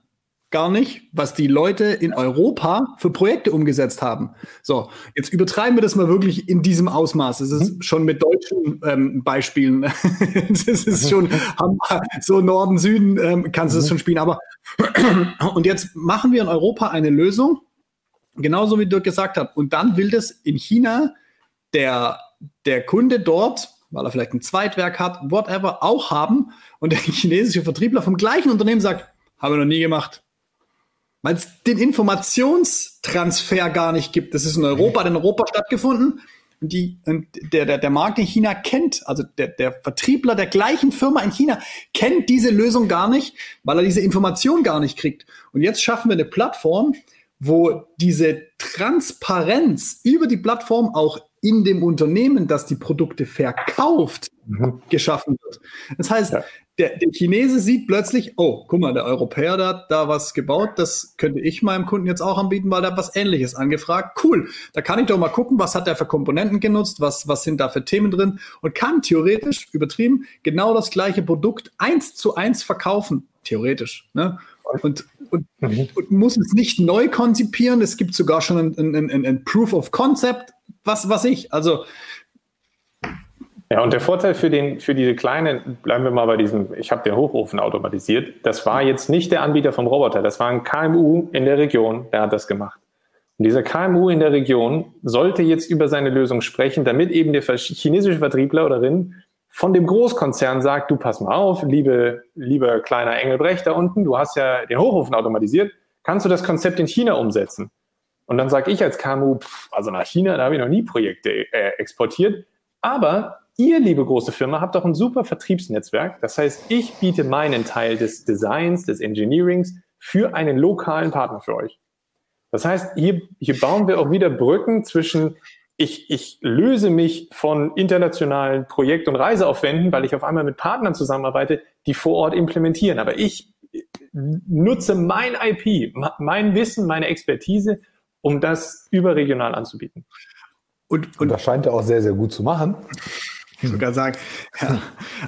gar nicht, was die Leute in Europa für Projekte umgesetzt haben. So, jetzt übertreiben wir das mal wirklich in diesem Ausmaß. Es ist mhm. schon mit deutschen ähm, Beispielen. es ist schon so Norden, Süden ähm, kannst du es mhm. schon spielen. Aber und jetzt machen wir in Europa eine Lösung, genauso wie Dirk gesagt hat. Und dann will das in China der, der Kunde dort weil er vielleicht ein Zweitwerk hat, whatever, auch haben. Und der chinesische Vertriebler vom gleichen Unternehmen sagt, habe ich noch nie gemacht. Weil es den Informationstransfer gar nicht gibt. Das ist in Europa, hat in Europa stattgefunden. Und die, und der, der, der Markt in China kennt, also der, der Vertriebler der gleichen Firma in China kennt diese Lösung gar nicht, weil er diese Information gar nicht kriegt. Und jetzt schaffen wir eine Plattform, wo diese Transparenz über die Plattform auch in dem Unternehmen, das die Produkte verkauft, mhm. geschaffen wird. Das heißt, ja. der, der, Chinese sieht plötzlich, oh, guck mal, der Europäer da hat da was gebaut, das könnte ich meinem Kunden jetzt auch anbieten, weil der hat was ähnliches angefragt. Cool, da kann ich doch mal gucken, was hat der für Komponenten genutzt, was, was sind da für Themen drin und kann theoretisch, übertrieben, genau das gleiche Produkt eins zu eins verkaufen. Theoretisch. Ne? Und, und, mhm. und, muss es nicht neu konzipieren. Es gibt sogar schon ein, ein, ein, ein Proof of Concept was, was ich. Also. Ja, und der Vorteil für, den, für diese kleinen, bleiben wir mal bei diesem, ich habe den Hochofen automatisiert, das war jetzt nicht der Anbieter vom Roboter, das war ein KMU in der Region, der hat das gemacht. Und dieser KMU in der Region sollte jetzt über seine Lösung sprechen, damit eben der chinesische Vertriebler oder Rin von dem Großkonzern sagt, du pass mal auf, liebe, lieber kleiner Engelbrecht da unten, du hast ja den Hochofen automatisiert, kannst du das Konzept in China umsetzen? Und dann sage ich als KMU, pff, also nach China, da habe ich noch nie Projekte äh, exportiert. Aber ihr, liebe große Firma, habt doch ein super Vertriebsnetzwerk. Das heißt, ich biete meinen Teil des Designs, des Engineerings für einen lokalen Partner für euch. Das heißt, hier, hier bauen wir auch wieder Brücken zwischen, ich, ich löse mich von internationalen Projekt- und Reiseaufwänden, weil ich auf einmal mit Partnern zusammenarbeite, die vor Ort implementieren. Aber ich nutze mein IP, mein Wissen, meine Expertise um das überregional anzubieten. Und, und, und das scheint er auch sehr, sehr gut zu machen. Sogar sagen. Ja.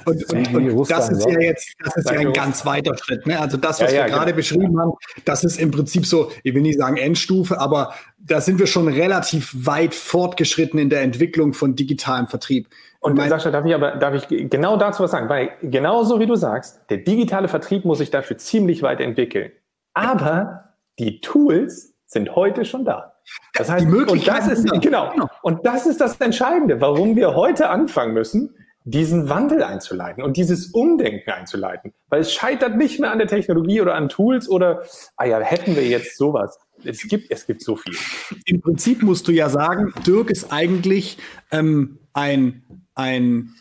Und, und, und das ist ja jetzt, das ist ja ein ganz weiter Schritt. Ne? Also das, was ja, ja, wir gerade genau. beschrieben haben, das ist im Prinzip so, ich will nicht sagen Endstufe, aber da sind wir schon relativ weit fortgeschritten in der Entwicklung von digitalem Vertrieb. Und mein, Sascha, darf ich aber darf ich genau dazu was sagen? Weil genauso wie du sagst, der digitale Vertrieb muss sich dafür ziemlich weit entwickeln. Aber die Tools sind heute schon da. Das heißt, und das ist, genau, genau, und das ist das Entscheidende, warum wir heute anfangen müssen, diesen Wandel einzuleiten und dieses Umdenken einzuleiten. Weil es scheitert nicht mehr an der Technologie oder an Tools oder, ah ja, hätten wir jetzt sowas. Es gibt, es gibt so viel. Im Prinzip musst du ja sagen, Dirk ist eigentlich ähm, ein, ein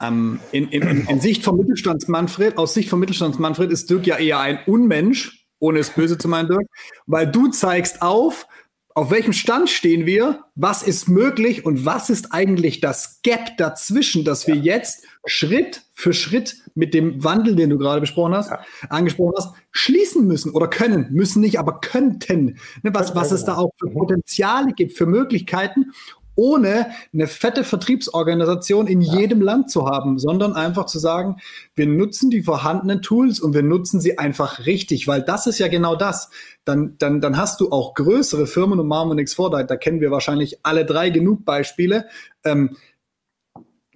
ähm, in, in, in Sicht von Mittelstandsmanfred, aus Sicht von Mittelstandsmanfred ist Dirk ja eher ein Unmensch, ohne es böse zu meinen, Dirk, weil du zeigst auf, auf welchem Stand stehen wir, was ist möglich und was ist eigentlich das Gap dazwischen, dass wir jetzt Schritt für Schritt mit dem Wandel, den du gerade besprochen hast, ja. angesprochen hast, schließen müssen oder können, müssen nicht, aber könnten. Ne, was, was es da auch für Potenziale gibt, für Möglichkeiten ohne eine fette Vertriebsorganisation in ja. jedem Land zu haben, sondern einfach zu sagen, wir nutzen die vorhandenen Tools und wir nutzen sie einfach richtig, weil das ist ja genau das. Dann, dann, dann hast du auch größere Firmen und machen wir nichts vor, da, da kennen wir wahrscheinlich alle drei genug Beispiele. Ähm,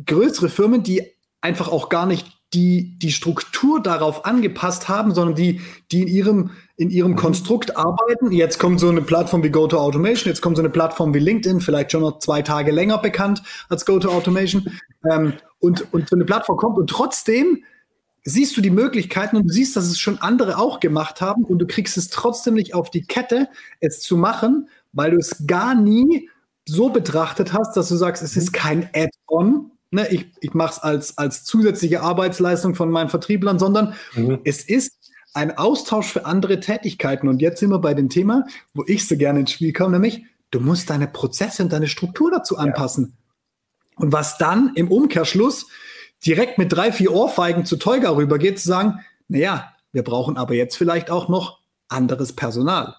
größere Firmen, die einfach auch gar nicht die die Struktur darauf angepasst haben, sondern die, die in ihrem, in ihrem mhm. Konstrukt arbeiten. Jetzt kommt so eine Plattform wie GoToAutomation, jetzt kommt so eine Plattform wie LinkedIn, vielleicht schon noch zwei Tage länger bekannt als GoToAutomation. Ähm, und, und so eine Plattform kommt und trotzdem siehst du die Möglichkeiten und du siehst, dass es schon andere auch gemacht haben und du kriegst es trotzdem nicht auf die Kette, es zu machen, weil du es gar nie so betrachtet hast, dass du sagst, es ist kein Add-on, ne, ich, ich mache es als, als zusätzliche Arbeitsleistung von meinen Vertrieblern, sondern mhm. es ist ein Austausch für andere Tätigkeiten. Und jetzt sind wir bei dem Thema, wo ich so gerne ins Spiel komme, nämlich du musst deine Prozesse und deine Struktur dazu anpassen. Ja. Und was dann im Umkehrschluss direkt mit drei, vier Ohrfeigen zu Teuga rübergeht, zu sagen, naja, wir brauchen aber jetzt vielleicht auch noch anderes Personal.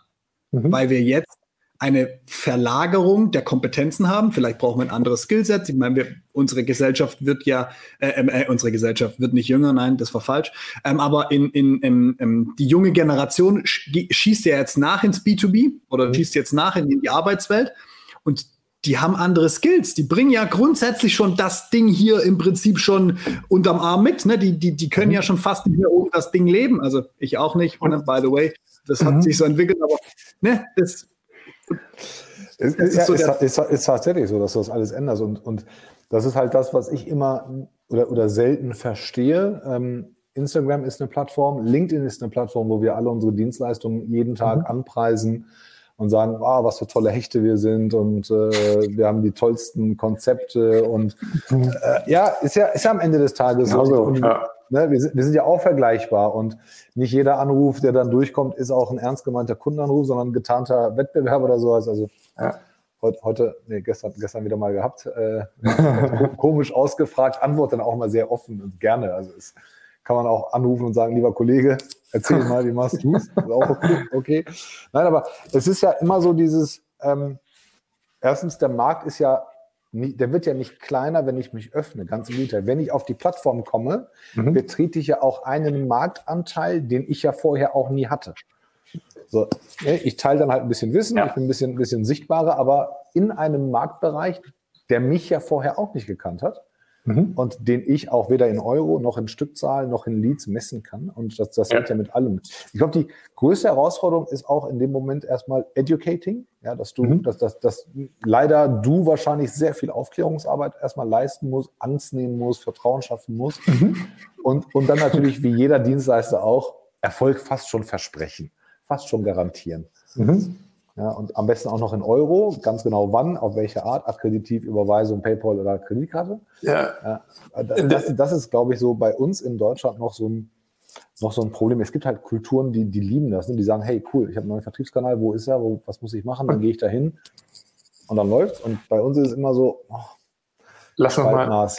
Mhm. Weil wir jetzt eine Verlagerung der Kompetenzen haben. Vielleicht brauchen wir ein anderes Skillset. Ich meine, wir, unsere Gesellschaft wird ja, äh, ähm, äh, unsere Gesellschaft wird nicht jünger, nein, das war falsch. Ähm, aber in, in, in, in, die junge Generation schießt ja jetzt nach ins B2B oder mhm. schießt jetzt nach in, in die Arbeitswelt. Und die haben andere Skills. Die bringen ja grundsätzlich schon das Ding hier im Prinzip schon unterm Arm mit. Ne? Die, die, die können mhm. ja schon fast nicht mehr ohne das Ding leben. Also ich auch nicht, ne? by the way. Das hat mhm. sich so entwickelt, aber ne, das es, ist, ja, so ist, ist, ist, tatsächlich so, dass du das alles änderst. Und, und das ist halt das, was ich immer oder, oder selten verstehe. Ähm, Instagram ist eine Plattform, LinkedIn ist eine Plattform, wo wir alle unsere Dienstleistungen jeden Tag mhm. anpreisen und sagen, ah, was für tolle Hechte wir sind und äh, wir haben die tollsten Konzepte und mhm. äh, ja, ist ja, ist ja am Ende des Tages so. Also, ja. Ne, wir, sind, wir sind ja auch vergleichbar und nicht jeder Anruf, der dann durchkommt, ist auch ein ernst gemeinter Kundenanruf, sondern ein getarnter Wettbewerb oder sowas. Also ja. heute, heute, nee, gestern, gestern wieder mal gehabt, äh, komisch ausgefragt, antwortet dann auch mal sehr offen und gerne. Also es kann man auch anrufen und sagen, lieber Kollege, erzähl mal, wie machst du es? auch okay, okay. Nein, aber es ist ja immer so dieses, ähm, erstens, der Markt ist ja der wird ja nicht kleiner, wenn ich mich öffne, ganz im Gegenteil. Wenn ich auf die Plattform komme, mhm. betrete ich ja auch einen Marktanteil, den ich ja vorher auch nie hatte. So, ne, ich teile dann halt ein bisschen Wissen, ja. ich bin ein bisschen, ein bisschen sichtbarer, aber in einem Marktbereich, der mich ja vorher auch nicht gekannt hat mhm. und den ich auch weder in Euro noch in Stückzahl noch in Leads messen kann. Und das, das ja. ja mit allem. Ich glaube, die größte Herausforderung ist auch in dem Moment erstmal educating, ja, dass du, mhm. dass, dass, dass leider du wahrscheinlich sehr viel Aufklärungsarbeit erstmal leisten musst, Angst nehmen musst, Vertrauen schaffen musst. Mhm. Und, und dann natürlich, wie jeder Dienstleister auch, Erfolg fast schon versprechen, fast schon garantieren. Mhm. Ja, und am besten auch noch in Euro, ganz genau wann, auf welche Art, Akkreditiv, Überweisung, PayPal oder Kreditkarte. Ja. ja das, das, ist, glaube ich, so bei uns in Deutschland noch so ein, noch so ein Problem. Es gibt halt Kulturen, die, die lieben das. Ne? Die sagen, hey, cool, ich habe einen neuen Vertriebskanal, wo ist er, wo, was muss ich machen? Dann gehe ich da hin und dann läuft's. Und bei uns ist es immer so, oh, Lass noch mal.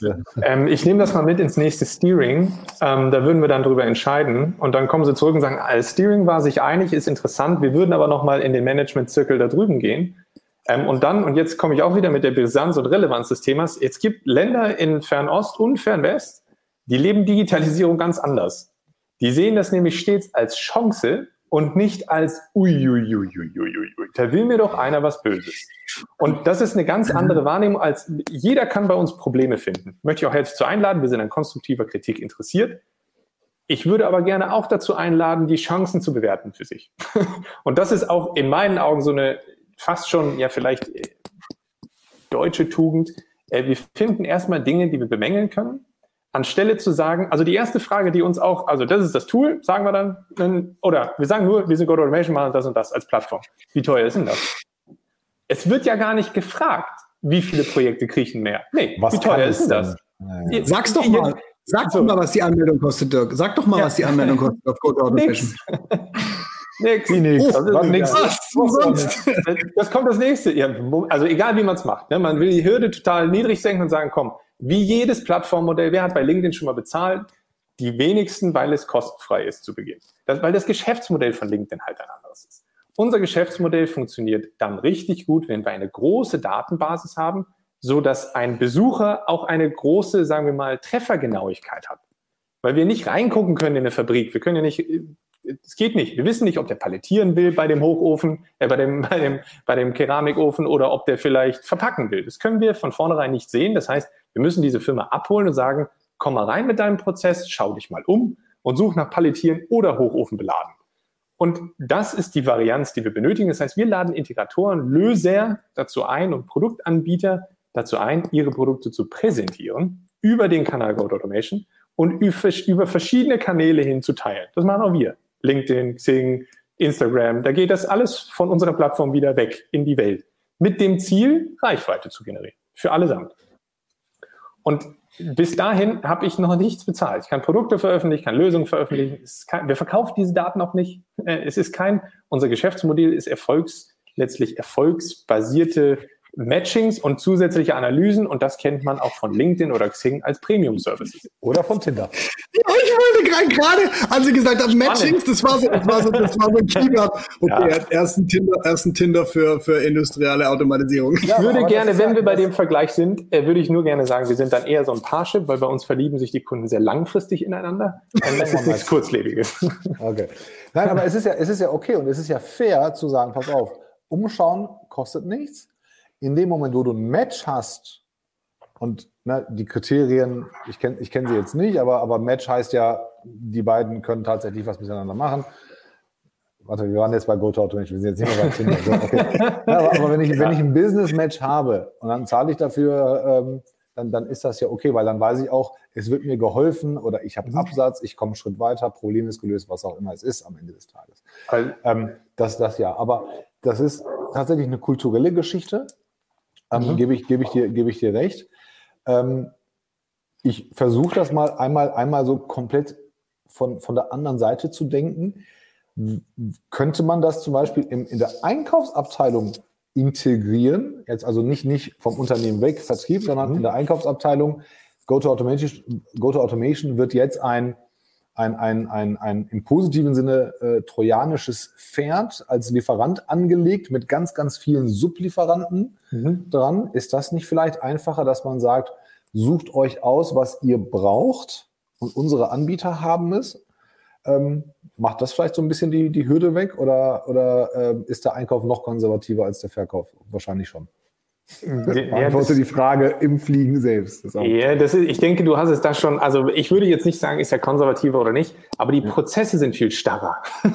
Ähm, ich nehme das mal mit ins nächste Steering. Ähm, da würden wir dann drüber entscheiden. Und dann kommen sie zurück und sagen, alles Steering war sich einig, ist interessant. Wir würden aber noch mal in den Management-Zirkel da drüben gehen. Ähm, und dann, und jetzt komme ich auch wieder mit der Brisanz und Relevanz des Themas. Es gibt Länder in Fernost und Fernwest, die leben Digitalisierung ganz anders. Die sehen das nämlich stets als Chance und nicht als uiuiuiuiui. Da will mir doch einer was Böses. Und das ist eine ganz andere Wahrnehmung als jeder kann bei uns Probleme finden. Möchte ich auch herzlich zu einladen. Wir sind an konstruktiver Kritik interessiert. Ich würde aber gerne auch dazu einladen, die Chancen zu bewerten für sich. Und das ist auch in meinen Augen so eine fast schon, ja, vielleicht äh, deutsche Tugend. Äh, wir finden erstmal Dinge, die wir bemängeln können anstelle zu sagen, also die erste Frage, die uns auch, also das ist das Tool, sagen wir dann, oder wir sagen nur, wir sind Go Automation, machen das und das als Plattform. Wie teuer ist denn das? Es wird ja gar nicht gefragt, wie viele Projekte kriechen mehr. Nee, was wie teuer ist denn das? Ja. Sag's doch mal. Sag doch mal, was die Anmeldung kostet, Dirk. Sag doch mal, ja. was die Anmeldung kostet auf Go Automation. Nix. Nix. Oh, das, nix. Was? das kommt das nächste. Also egal wie man es macht. Ne? Man will die Hürde total niedrig senken und sagen, komm, wie jedes Plattformmodell, wer hat bei LinkedIn schon mal bezahlt? Die wenigsten, weil es kostenfrei ist zu Beginn. Das, weil das Geschäftsmodell von LinkedIn halt ein anderes ist. Unser Geschäftsmodell funktioniert dann richtig gut, wenn wir eine große Datenbasis haben, so dass ein Besucher auch eine große, sagen wir mal, Treffergenauigkeit hat. Weil wir nicht reingucken können in eine Fabrik. Wir können ja nicht, es geht nicht. Wir wissen nicht, ob der palettieren will bei dem Hochofen, äh, bei dem, bei dem, bei dem Keramikofen oder ob der vielleicht verpacken will. Das können wir von vornherein nicht sehen. Das heißt, wir müssen diese Firma abholen und sagen, komm mal rein mit deinem Prozess, schau dich mal um und such nach Palettieren oder Hochofen beladen. Und das ist die Varianz, die wir benötigen. Das heißt, wir laden Integratoren, Löser dazu ein und Produktanbieter dazu ein, ihre Produkte zu präsentieren über den Kanal Go Automation und über verschiedene Kanäle hin zu teilen. Das machen auch wir. LinkedIn, Xing, Instagram. Da geht das alles von unserer Plattform wieder weg in die Welt. Mit dem Ziel, Reichweite zu generieren. Für allesamt. Und bis dahin habe ich noch nichts bezahlt. Ich kann Produkte veröffentlichen, ich kann Lösungen veröffentlichen. Kein, wir verkaufen diese Daten auch nicht. Äh, es ist kein, unser Geschäftsmodell ist erfolgs, letztlich erfolgsbasierte Matchings und zusätzliche Analysen und das kennt man auch von LinkedIn oder Xing als Premium-Services. Oder von Tinder. Ja, wollte gerade, als Sie gesagt haben, Matchings, das war so, das war so, das war so ein Keyword. Okay, ja. ersten Tinder, ersten Tinder für, für industrielle Automatisierung. Ich ja, würde gerne, wenn wir bei dem Vergleich sind, äh, würde ich nur gerne sagen, wir sind dann eher so ein Parship, weil bei uns verlieben sich die Kunden sehr langfristig ineinander. Und das ist nichts Kurzlebiges. Okay. Nein, aber es ist ja, es ist ja okay und es ist ja fair zu sagen, pass auf, umschauen kostet nichts in dem Moment, wo du ein Match hast und ne, die Kriterien, ich kenne ich kenn sie jetzt nicht, aber, aber Match heißt ja, die beiden können tatsächlich was miteinander machen. Warte, wir waren jetzt bei GoToAutomation, wir sind jetzt nicht mehr bei Tinder. Okay. Ja, aber, aber wenn, ich, wenn ich ein Business-Match habe und dann zahle ich dafür, ähm, dann, dann ist das ja okay, weil dann weiß ich auch, es wird mir geholfen oder ich habe einen mhm. Absatz, ich komme einen Schritt weiter, Problem ist gelöst, was auch immer es ist am Ende des Tages. Ähm, das, das ja, aber das ist tatsächlich eine kulturelle Geschichte. Ähm, mhm. Gebe ich, geb ich, dir, geb ich dir recht. Ähm, ich versuche das mal einmal, einmal so komplett von, von der anderen Seite zu denken. Könnte man das zum Beispiel im, in der Einkaufsabteilung integrieren? Jetzt also nicht, nicht vom Unternehmen weg, Vertrieb, sondern mhm. in der Einkaufsabteilung. Go-to-Automation, Go-to-Automation wird jetzt ein ein, ein, ein, ein im positiven Sinne äh, trojanisches Pferd als Lieferant angelegt mit ganz, ganz vielen Sublieferanten mhm. dran. Ist das nicht vielleicht einfacher, dass man sagt, sucht euch aus, was ihr braucht und unsere Anbieter haben es? Ähm, macht das vielleicht so ein bisschen die, die Hürde weg oder, oder äh, ist der Einkauf noch konservativer als der Verkauf? Wahrscheinlich schon. Beantworte ja, die Frage im Fliegen selbst. Das ja, das ist, ich denke, du hast es da schon, also ich würde jetzt nicht sagen, ist er konservativer oder nicht, aber die ja. Prozesse sind viel starrer.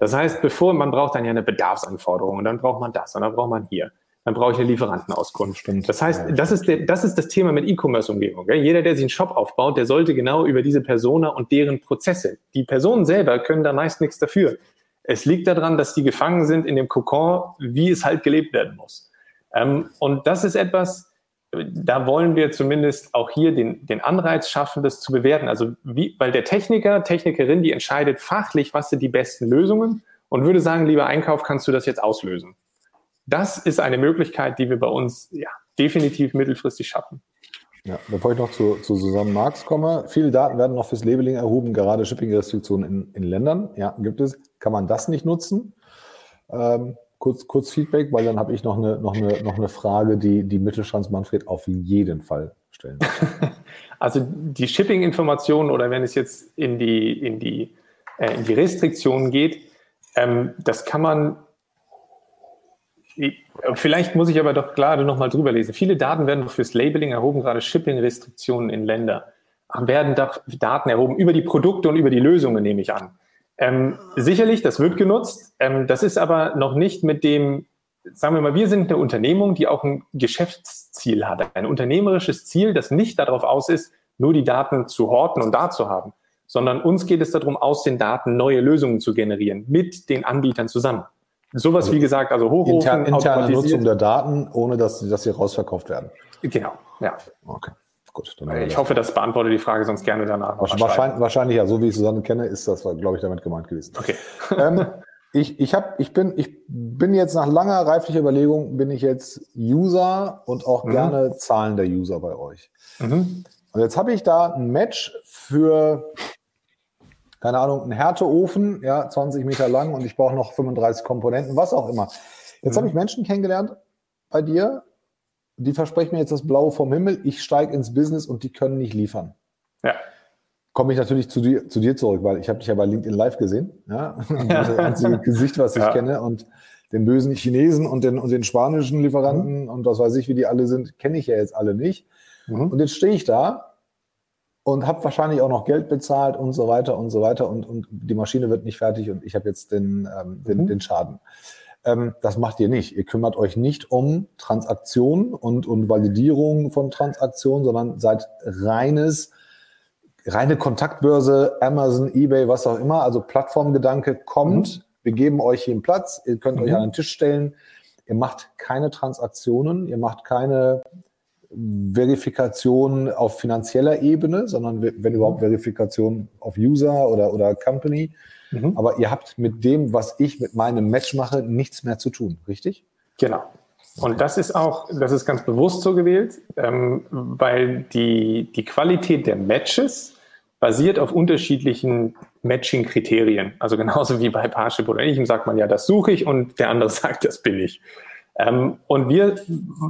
Das heißt, bevor man braucht dann ja eine Bedarfsanforderung und dann braucht man das und dann braucht man hier. Dann brauche ich eine Lieferantenauskunft. Stimmt. Das heißt, das ist, der, das ist das Thema mit E-Commerce-Umgebung. Jeder, der sich einen Shop aufbaut, der sollte genau über diese Persona und deren Prozesse. Die Personen selber können da meist nichts dafür. Es liegt daran, dass die gefangen sind in dem Kokon, wie es halt gelebt werden muss. Ähm, und das ist etwas, da wollen wir zumindest auch hier den, den Anreiz schaffen, das zu bewerten. Also wie, weil der Techniker, Technikerin, die entscheidet fachlich, was sind die besten Lösungen und würde sagen, lieber Einkauf, kannst du das jetzt auslösen. Das ist eine Möglichkeit, die wir bei uns ja, definitiv mittelfristig schaffen. Ja, bevor ich noch zu, zu Susanne Marx komme, viele Daten werden noch fürs Labeling erhoben, gerade Shipping-Restriktionen in, in Ländern. Ja, gibt es. Kann man das nicht nutzen? Ähm, kurz, kurz Feedback, weil dann habe ich noch eine, noch, eine, noch eine Frage, die die Mittelstands Manfred auf jeden Fall stellen Also die Shipping-Informationen oder wenn es jetzt in die, in die, äh, in die Restriktionen geht, ähm, das kann man Vielleicht muss ich aber doch gerade noch mal drüber lesen. Viele Daten werden fürs Labeling erhoben, gerade Shipping-Restriktionen in Länder. Werden Daten erhoben über die Produkte und über die Lösungen, nehme ich an. Ähm, sicherlich, das wird genutzt. Ähm, das ist aber noch nicht mit dem, sagen wir mal, wir sind eine Unternehmung, die auch ein Geschäftsziel hat. Ein unternehmerisches Ziel, das nicht darauf aus ist, nur die Daten zu horten und da zu haben, sondern uns geht es darum, aus den Daten neue Lösungen zu generieren, mit den Anbietern zusammen. Sowas, also wie gesagt, also Hochrufen, inter, interne Nutzung der Daten, ohne dass, dass sie rausverkauft werden. Genau, ja. Okay. Gut, dann ich hoffe, das beantwortet die Frage, sonst gerne danach. Wahrscheinlich, wahrscheinlich, ja, so wie ich Susanne kenne, ist das, glaube ich, damit gemeint gewesen. Okay. ähm, ich, ich, hab, ich, bin, ich bin jetzt nach langer reiflicher Überlegung, bin ich jetzt User und auch mhm. gerne zahlender User bei euch. Mhm. Und jetzt habe ich da ein Match für, keine Ahnung, einen Härteofen, ja, 20 Meter lang und ich brauche noch 35 Komponenten, was auch immer. Jetzt mhm. habe ich Menschen kennengelernt bei dir, die versprechen mir jetzt das Blaue vom Himmel, ich steige ins Business und die können nicht liefern. Ja. Komme ich natürlich zu dir, zu dir zurück, weil ich habe dich ja bei LinkedIn live gesehen. Ja? Das einzige Gesicht, was ich ja. kenne. Und den bösen Chinesen und den, und den spanischen Lieferanten mhm. und was weiß ich, wie die alle sind, kenne ich ja jetzt alle nicht. Mhm. Und jetzt stehe ich da und habe wahrscheinlich auch noch Geld bezahlt und so weiter und so weiter und, und die Maschine wird nicht fertig und ich habe jetzt den, ähm, den, mhm. den Schaden. Ähm, das macht ihr nicht. Ihr kümmert euch nicht um Transaktionen und, und Validierung von Transaktionen, sondern seid reines, reine Kontaktbörse, Amazon, eBay, was auch immer. Also Plattformgedanke kommt. Mhm. Wir geben euch hier einen Platz. Ihr könnt mhm. euch an den Tisch stellen. Ihr macht keine Transaktionen. Ihr macht keine Verifikation auf finanzieller Ebene, sondern wenn überhaupt Verifikation auf User oder, oder Company. Mhm. Aber ihr habt mit dem, was ich mit meinem Match mache, nichts mehr zu tun, richtig? Genau. Und das ist auch, das ist ganz bewusst so gewählt, ähm, weil die, die Qualität der Matches basiert auf unterschiedlichen Matching-Kriterien. Also genauso wie bei Parship oder ähnlichem sagt man ja, das suche ich und der andere sagt, das bin ich. Ähm, und wir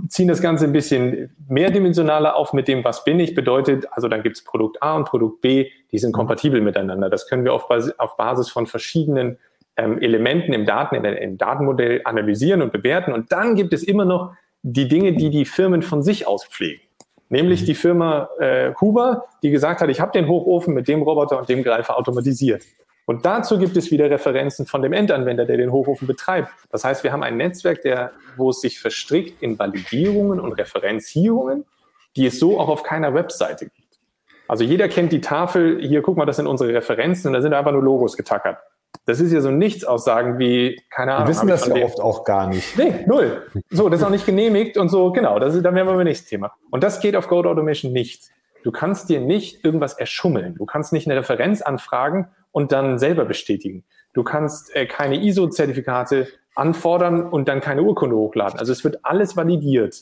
ziehen das Ganze ein bisschen mehrdimensionaler auf mit dem, was bin ich, bedeutet, also dann gibt es Produkt A und Produkt B, die sind kompatibel miteinander. Das können wir auf, Basis, auf Basis von verschiedenen ähm, Elementen im, Daten, im Datenmodell analysieren und bewerten. Und dann gibt es immer noch die Dinge, die die Firmen von sich aus pflegen. Nämlich mhm. die Firma äh, Huber, die gesagt hat, ich habe den Hochofen mit dem Roboter und dem Greifer automatisiert. Und dazu gibt es wieder Referenzen von dem Endanwender, der den Hochofen betreibt. Das heißt, wir haben ein Netzwerk, der, wo es sich verstrickt in Validierungen und Referenzierungen, die es so auch auf keiner Webseite gibt. Also jeder kennt die Tafel, hier guck mal, das sind unsere Referenzen und da sind einfach nur Logos getackert. Das ist ja so Nichtsaussagen wie, keine Ahnung. Wir wissen das ja oft auch gar nicht. Nee, null. So, das ist auch nicht genehmigt und so, genau, das ist, dann wären wir beim nächsten Thema. Und das geht auf Code Automation nicht. Du kannst dir nicht irgendwas erschummeln. Du kannst nicht eine Referenz anfragen und dann selber bestätigen. Du kannst äh, keine ISO-Zertifikate anfordern und dann keine Urkunde hochladen. Also es wird alles validiert.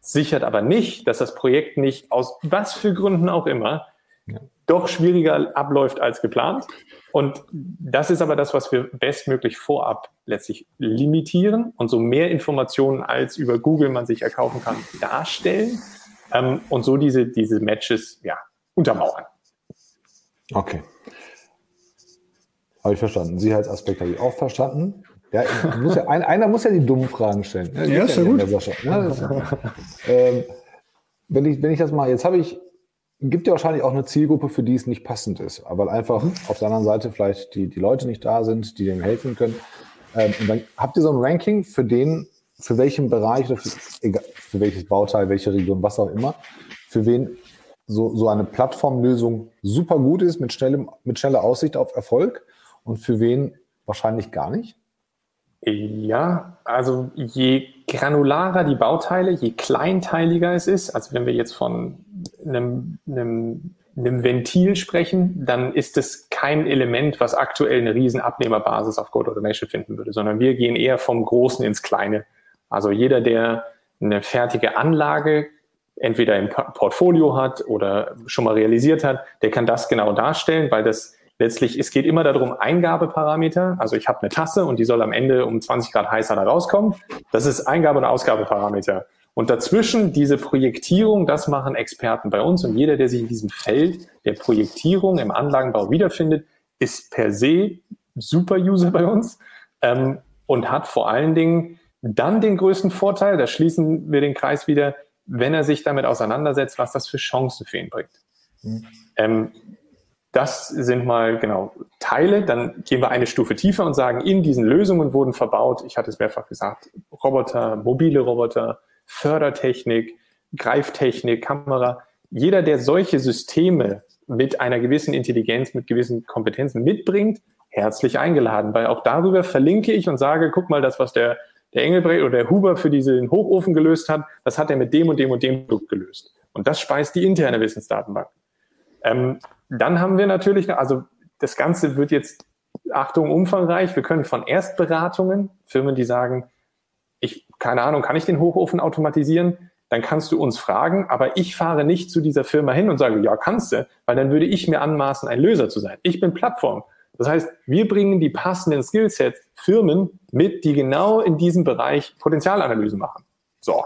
Sichert aber nicht, dass das Projekt nicht aus was für Gründen auch immer ja. doch schwieriger abläuft als geplant. Und das ist aber das, was wir bestmöglich vorab letztlich limitieren und so mehr Informationen als über Google man sich erkaufen kann, darstellen ähm, und so diese, diese Matches ja, untermauern. Okay. Habe ich verstanden. Sicherheitsaspekt habe ich auch verstanden. Ja, muss ja, ein, einer muss ja die dummen Fragen stellen. Ja, ja ist ja gut. Ja, ähm, wenn, ich, wenn ich das mal, jetzt habe ich, gibt ja wahrscheinlich auch eine Zielgruppe, für die es nicht passend ist, weil einfach mhm. auf der anderen Seite vielleicht die, die Leute nicht da sind, die dem helfen können. Ähm, und dann habt ihr so ein Ranking für den, für welchen Bereich oder für, egal, für welches Bauteil, welche Region, was auch immer, für wen so, so eine Plattformlösung super gut ist mit, schnellem, mit schneller Aussicht auf Erfolg und für wen wahrscheinlich gar nicht? Ja, also je granularer die Bauteile, je kleinteiliger es ist, also wenn wir jetzt von einem, einem, einem Ventil sprechen, dann ist es kein Element, was aktuell eine riesen Abnehmerbasis auf Code Automation finden würde, sondern wir gehen eher vom Großen ins Kleine. Also jeder, der eine fertige Anlage entweder im Portfolio hat oder schon mal realisiert hat, der kann das genau darstellen, weil das letztlich, es geht immer darum, Eingabeparameter. Also ich habe eine Tasse und die soll am Ende um 20 Grad heißer da rauskommen. Das ist Eingabe- und Ausgabeparameter. Und dazwischen diese Projektierung, das machen Experten bei uns. Und jeder, der sich in diesem Feld der Projektierung im Anlagenbau wiederfindet, ist per se Super-User bei uns ähm, und hat vor allen Dingen dann den größten Vorteil, da schließen wir den Kreis wieder, wenn er sich damit auseinandersetzt, was das für Chancen für ihn bringt. Mhm. Ähm, das sind mal genau Teile. Dann gehen wir eine Stufe tiefer und sagen, in diesen Lösungen wurden verbaut, ich hatte es mehrfach gesagt, Roboter, mobile Roboter, Fördertechnik, Greiftechnik, Kamera. Jeder, der solche Systeme mit einer gewissen Intelligenz, mit gewissen Kompetenzen mitbringt, herzlich eingeladen, weil auch darüber verlinke ich und sage, guck mal, das, was der, der Engelbrecht oder der Huber für diesen Hochofen gelöst hat, das hat er mit dem und dem und dem Produkt gelöst. Und das speist die interne Wissensdatenbank. Ähm, dann haben wir natürlich, also das Ganze wird jetzt, Achtung, umfangreich. Wir können von Erstberatungen, Firmen, die sagen, ich, keine Ahnung, kann ich den Hochofen automatisieren? Dann kannst du uns fragen, aber ich fahre nicht zu dieser Firma hin und sage, ja, kannst du, weil dann würde ich mir anmaßen, ein Löser zu sein. Ich bin Plattform. Das heißt, wir bringen die passenden Skillsets Firmen mit, die genau in diesem Bereich Potenzialanalysen machen. So,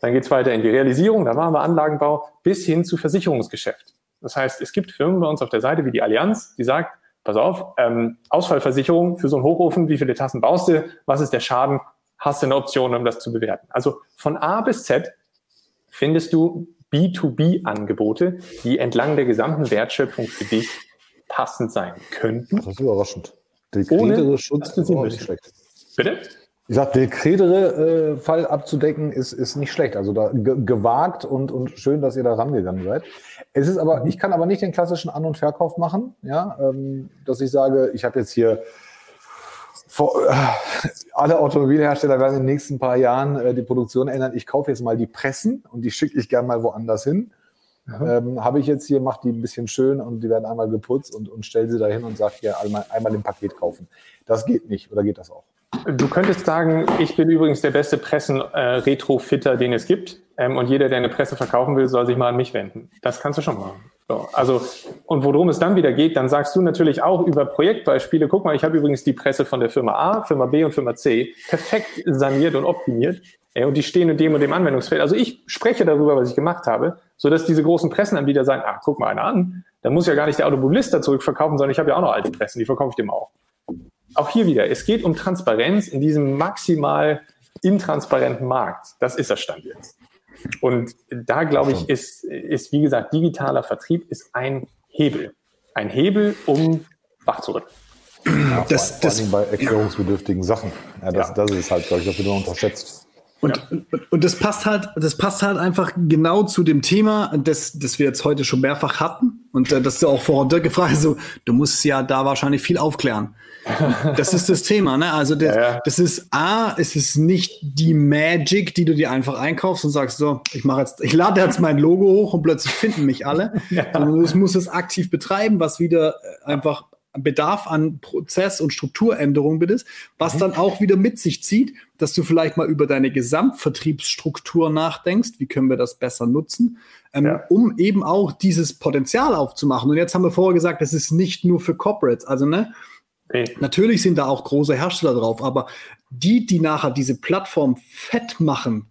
dann geht's weiter in die Realisierung, da machen wir Anlagenbau bis hin zu Versicherungsgeschäft. Das heißt, es gibt Firmen bei uns auf der Seite wie die Allianz, die sagt, pass auf, ähm, Ausfallversicherung für so einen Hochofen, wie viele Tassen baust du, was ist der Schaden, hast du eine Option, um das zu bewerten. Also von A bis Z findest du B2B-Angebote, die entlang der gesamten Wertschöpfung für dich passend sein könnten. Das ist überraschend. Der Schutz ist nicht schlecht. Bitte? Ich sage, der Kredere-Fall äh, abzudecken ist, ist nicht schlecht. Also da gewagt und, und schön, dass ihr da rangegangen seid. Es ist aber, ich kann aber nicht den klassischen An- und Verkauf machen, ja, ähm, dass ich sage, ich habe jetzt hier vor, äh, alle Automobilhersteller werden in den nächsten paar Jahren äh, die Produktion ändern. Ich kaufe jetzt mal die Pressen und die schicke ich gerne mal woanders hin. Ähm, habe ich jetzt hier, mache die ein bisschen schön und die werden einmal geputzt und, und stelle sie dahin und sage hier einmal, einmal im Paket kaufen. Das geht nicht oder geht das auch? Du könntest sagen, ich bin übrigens der beste Pressen-Retrofitter, äh, den es gibt. Ähm, und jeder, der eine Presse verkaufen will, soll sich mal an mich wenden. Das kannst du schon machen. So, also, und worum es dann wieder geht, dann sagst du natürlich auch über Projektbeispiele, guck mal, ich habe übrigens die Presse von der Firma A, Firma B und Firma C perfekt saniert und optimiert. Ey, und die stehen in dem und dem Anwendungsfeld. Also ich spreche darüber, was ich gemacht habe, sodass diese großen Pressenanbieter sagen, ah, guck mal einer an, dann muss ja gar nicht der Automobilist da zurückverkaufen, sondern ich habe ja auch noch alte Pressen, die verkaufe ich dem auch auch hier wieder, es geht um Transparenz in diesem maximal intransparenten Markt. Das ist der Stand jetzt. Und da glaube ich, ist, ist, wie gesagt, digitaler Vertrieb ist ein Hebel. Ein Hebel, um wach zu rücken. Ja, das, vor, das, vor allem bei erklärungsbedürftigen Sachen. Ja, das, ja. das ist halt, glaube ich, das wird nur unterschätzt. Und, ja. und das passt halt, das passt halt einfach genau zu dem Thema, das, das wir jetzt heute schon mehrfach hatten. Und äh, das ist ja auch vorher Dirk gefragt, so, du musst ja da wahrscheinlich viel aufklären. Das ist das Thema, ne? Also das, ja, ja. das ist A, es ist nicht die Magic, die du dir einfach einkaufst und sagst, so, ich mache jetzt, ich lade jetzt mein Logo hoch und plötzlich finden mich alle. Ja. Also du musst es aktiv betreiben, was wieder äh, einfach Bedarf an Prozess- und Strukturänderungen ist, was mhm. dann auch wieder mit sich zieht, dass du vielleicht mal über deine Gesamtvertriebsstruktur nachdenkst, wie können wir das besser nutzen, ähm, ja. um eben auch dieses Potenzial aufzumachen. Und jetzt haben wir vorher gesagt, das ist nicht nur für Corporates, also ne, okay. natürlich sind da auch große Hersteller drauf, aber die, die nachher diese Plattform fett machen,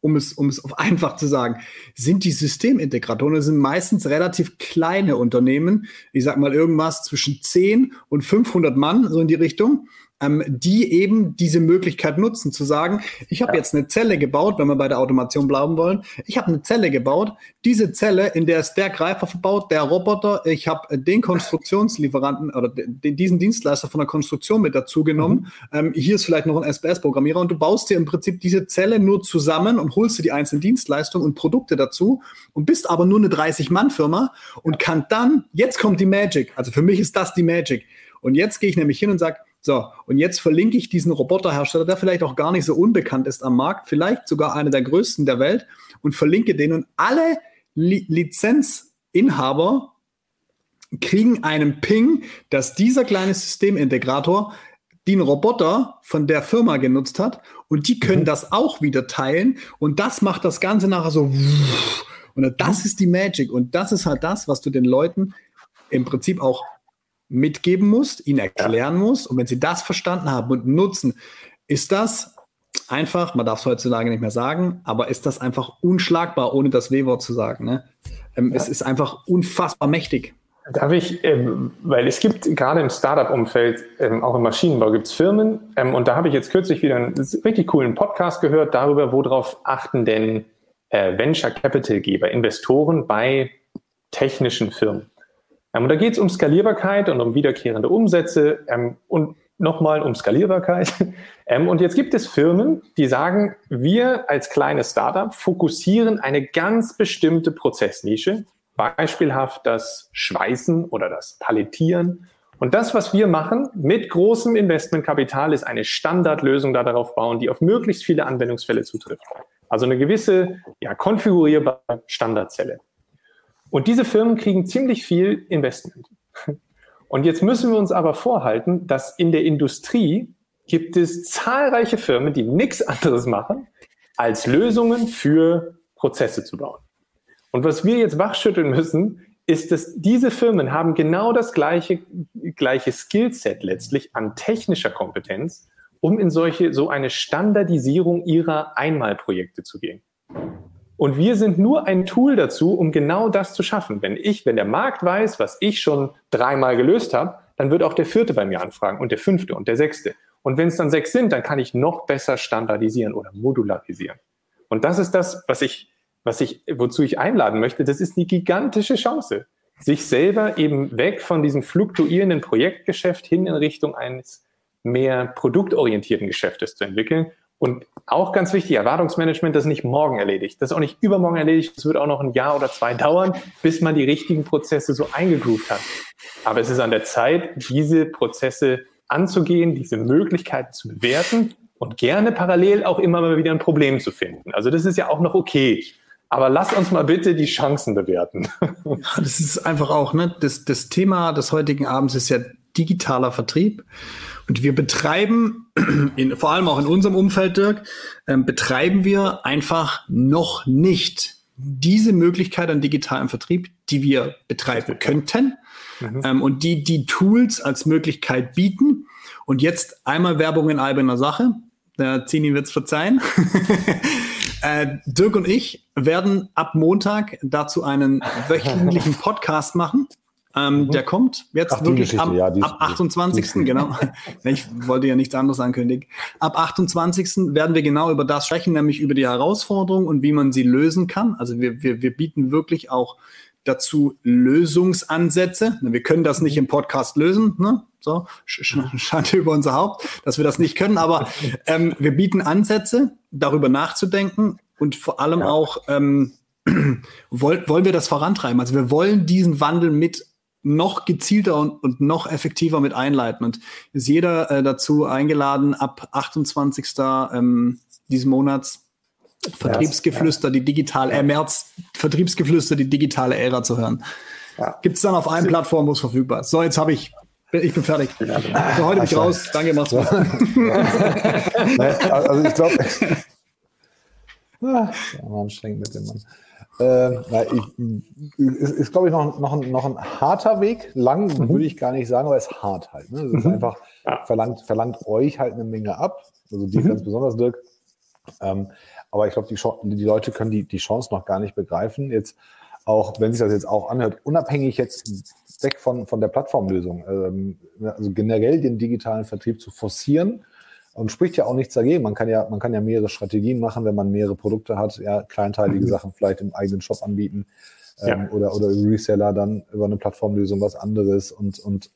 um es, um es einfach zu sagen, sind die Systemintegratoren, das sind meistens relativ kleine Unternehmen, ich sag mal irgendwas zwischen 10 und 500 Mann, so in die Richtung, ähm, die eben diese Möglichkeit nutzen, zu sagen, ich habe ja. jetzt eine Zelle gebaut, wenn wir bei der Automation bleiben wollen, ich habe eine Zelle gebaut, diese Zelle, in der ist der Greifer verbaut, der Roboter, ich habe den Konstruktionslieferanten oder den, diesen Dienstleister von der Konstruktion mit dazu genommen, mhm. ähm, hier ist vielleicht noch ein SPS-Programmierer und du baust dir im Prinzip diese Zelle nur zusammen und holst dir die einzelnen Dienstleistungen und Produkte dazu und bist aber nur eine 30-Mann-Firma und kann dann, jetzt kommt die Magic, also für mich ist das die Magic. Und jetzt gehe ich nämlich hin und sage, so, und jetzt verlinke ich diesen Roboterhersteller, der vielleicht auch gar nicht so unbekannt ist am Markt, vielleicht sogar einer der größten der Welt, und verlinke den. Und alle Li Lizenzinhaber kriegen einen Ping, dass dieser kleine Systemintegrator den Roboter von der Firma genutzt hat und die können mhm. das auch wieder teilen und das macht das Ganze nachher so und das mhm. ist die Magic und das ist halt das, was du den Leuten im Prinzip auch mitgeben musst, ihnen erklären ja. musst. Und wenn sie das verstanden haben und nutzen, ist das einfach, man darf es heutzutage nicht mehr sagen, aber ist das einfach unschlagbar, ohne das W-Wort zu sagen. Ne? Ähm, ja. Es ist einfach unfassbar mächtig. Darf ich, ähm, weil es gibt gerade im Startup-Umfeld, ähm, auch im Maschinenbau, gibt es Firmen, ähm, und da habe ich jetzt kürzlich wieder einen richtig coolen Podcast gehört darüber, worauf achten denn äh, Venture Capital-Geber, Investoren bei technischen Firmen. Ähm, und da geht es um Skalierbarkeit und um wiederkehrende Umsätze ähm, und nochmal um Skalierbarkeit. Ähm, und jetzt gibt es Firmen, die sagen, wir als kleines Startup fokussieren eine ganz bestimmte Prozessnische, beispielhaft das Schweißen oder das Palettieren. Und das, was wir machen mit großem Investmentkapital, ist eine Standardlösung da darauf bauen, die auf möglichst viele Anwendungsfälle zutrifft. Also eine gewisse ja, konfigurierbare Standardzelle. Und diese Firmen kriegen ziemlich viel Investment. Und jetzt müssen wir uns aber vorhalten, dass in der Industrie gibt es zahlreiche Firmen, die nichts anderes machen, als Lösungen für Prozesse zu bauen. Und was wir jetzt wachschütteln müssen, ist, dass diese Firmen haben genau das gleiche, gleiche Skillset letztlich an technischer Kompetenz, um in solche, so eine Standardisierung ihrer Einmalprojekte zu gehen. Und wir sind nur ein Tool dazu, um genau das zu schaffen. Wenn ich, wenn der Markt weiß, was ich schon dreimal gelöst habe, dann wird auch der vierte bei mir anfragen und der fünfte und der sechste. Und wenn es dann sechs sind, dann kann ich noch besser standardisieren oder modularisieren. Und das ist das, was ich was ich, wozu ich einladen möchte, das ist die gigantische Chance, sich selber eben weg von diesem fluktuierenden Projektgeschäft hin in Richtung eines mehr produktorientierten Geschäftes zu entwickeln. Und auch ganz wichtig, Erwartungsmanagement, das nicht morgen erledigt. Das ist auch nicht übermorgen erledigt. Das wird auch noch ein Jahr oder zwei dauern, bis man die richtigen Prozesse so eingegroovt hat. Aber es ist an der Zeit, diese Prozesse anzugehen, diese Möglichkeiten zu bewerten und gerne parallel auch immer mal wieder ein Problem zu finden. Also das ist ja auch noch okay. Aber lass uns mal bitte die Chancen bewerten. Das ist einfach auch, ne? Das, das Thema des heutigen Abends ist ja digitaler Vertrieb. Und wir betreiben, in, vor allem auch in unserem Umfeld, Dirk, ähm, betreiben wir einfach noch nicht diese Möglichkeit an digitalem Vertrieb, die wir betreiben könnten mhm. ähm, und die die Tools als Möglichkeit bieten. Und jetzt einmal Werbung in eigener Sache. Der Zini wird es verzeihen. äh, Dirk und ich werden ab Montag dazu einen wöchentlichen Podcast machen. Ähm, mhm. Der kommt jetzt Ach, wirklich ab, ja, ab 28. Die, genau. ich wollte ja nichts anderes ankündigen. Ab 28. werden wir genau über das sprechen, nämlich über die Herausforderungen und wie man sie lösen kann. Also wir, wir, wir bieten wirklich auch dazu Lösungsansätze. Wir können das nicht im Podcast lösen, ne? So, Schande über unser Haupt, dass wir das nicht können, aber ähm, wir bieten Ansätze, darüber nachzudenken und vor allem ja. auch ähm, wollen, wollen wir das vorantreiben. Also wir wollen diesen Wandel mit noch gezielter und, und noch effektiver mit einleiten. Und ist jeder äh, dazu eingeladen, ab 28. Ähm, diesen Monats Vertriebsgeflüster, die digitale, äh, März, Vertriebsgeflüster, die digitale Ära zu hören. Ja. Gibt es dann auf allen Plattformen, wo es verfügbar ist. So, jetzt habe ich, ich bin fertig. Für heute bin ich raus. Danke, mach's gut. also ich glaube, ah, anstrengend mit dem Mann. Äh, na, ich, ist, ist glaube ich, noch, noch, ein, noch ein harter Weg. Lang mhm. würde ich gar nicht sagen, aber es ist hart halt. Ne? Es ist mhm. einfach, verlangt, verlangt euch halt eine Menge ab. Also die mhm. ganz besonders, Dirk. Ähm, aber ich glaube, die, die Leute können die, die Chance noch gar nicht begreifen. Jetzt auch, wenn sich das jetzt auch anhört, unabhängig jetzt weg von, von der Plattformlösung, ähm, also generell den digitalen Vertrieb zu forcieren und spricht ja auch nichts dagegen. Man kann ja, man kann ja mehrere Strategien machen, wenn man mehrere Produkte hat, ja, kleinteilige mhm. Sachen vielleicht im eigenen Shop anbieten ähm, ja. oder, oder Reseller dann über eine Plattformlösung was anderes und, und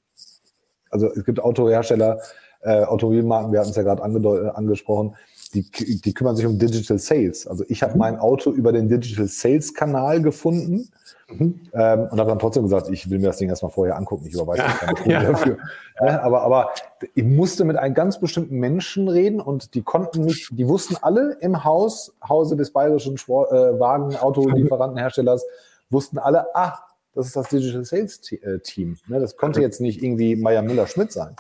also es gibt Autohersteller, äh, Automobilmarken, wir hatten es ja gerade angesprochen, die, die kümmern sich um Digital Sales. Also ich habe mhm. mein Auto über den Digital Sales Kanal gefunden mhm. ähm, und habe dann trotzdem gesagt, ich will mir das Ding erstmal vorher angucken. Ich überweise ja, keine Kohle ja. dafür. Ja, aber, aber ich musste mit einem ganz bestimmten Menschen reden und die konnten mich, die wussten alle im Haus, Hause des bayerischen Sport, äh, Wagen, Autolieferantenherstellers, wussten alle, ah, das ist das Digital Sales äh, Team. Ne, das konnte jetzt nicht irgendwie Meier Müller Schmidt sein.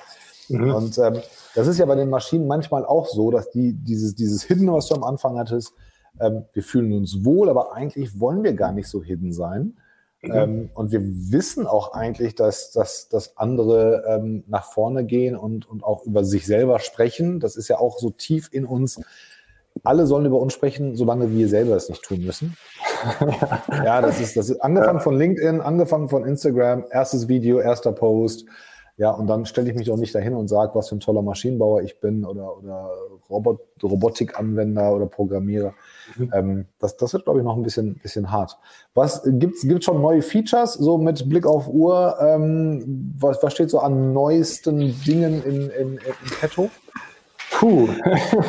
Mhm. Und ähm, das ist ja bei den Maschinen manchmal auch so, dass die dieses, dieses Hidden, was du am Anfang hattest, ähm, wir fühlen uns wohl, aber eigentlich wollen wir gar nicht so hidden sein. Mhm. Ähm, und wir wissen auch eigentlich, dass, dass, dass andere ähm, nach vorne gehen und, und auch über sich selber sprechen. Das ist ja auch so tief in uns. Alle sollen über uns sprechen, solange wir selber es nicht tun müssen. ja, das ist, das ist angefangen von LinkedIn, angefangen von Instagram, erstes Video, erster Post, ja, und dann stelle ich mich doch nicht dahin und sage, was für ein toller Maschinenbauer ich bin oder, oder Robot, Robotikanwender oder Programmierer. Mhm. Ähm, das, das wird, glaube ich, noch ein bisschen, bisschen hart. Was gibt's gibt's schon neue Features, so mit Blick auf Uhr? Ähm, was, was steht so an neuesten Dingen in, in, in petto? Puh.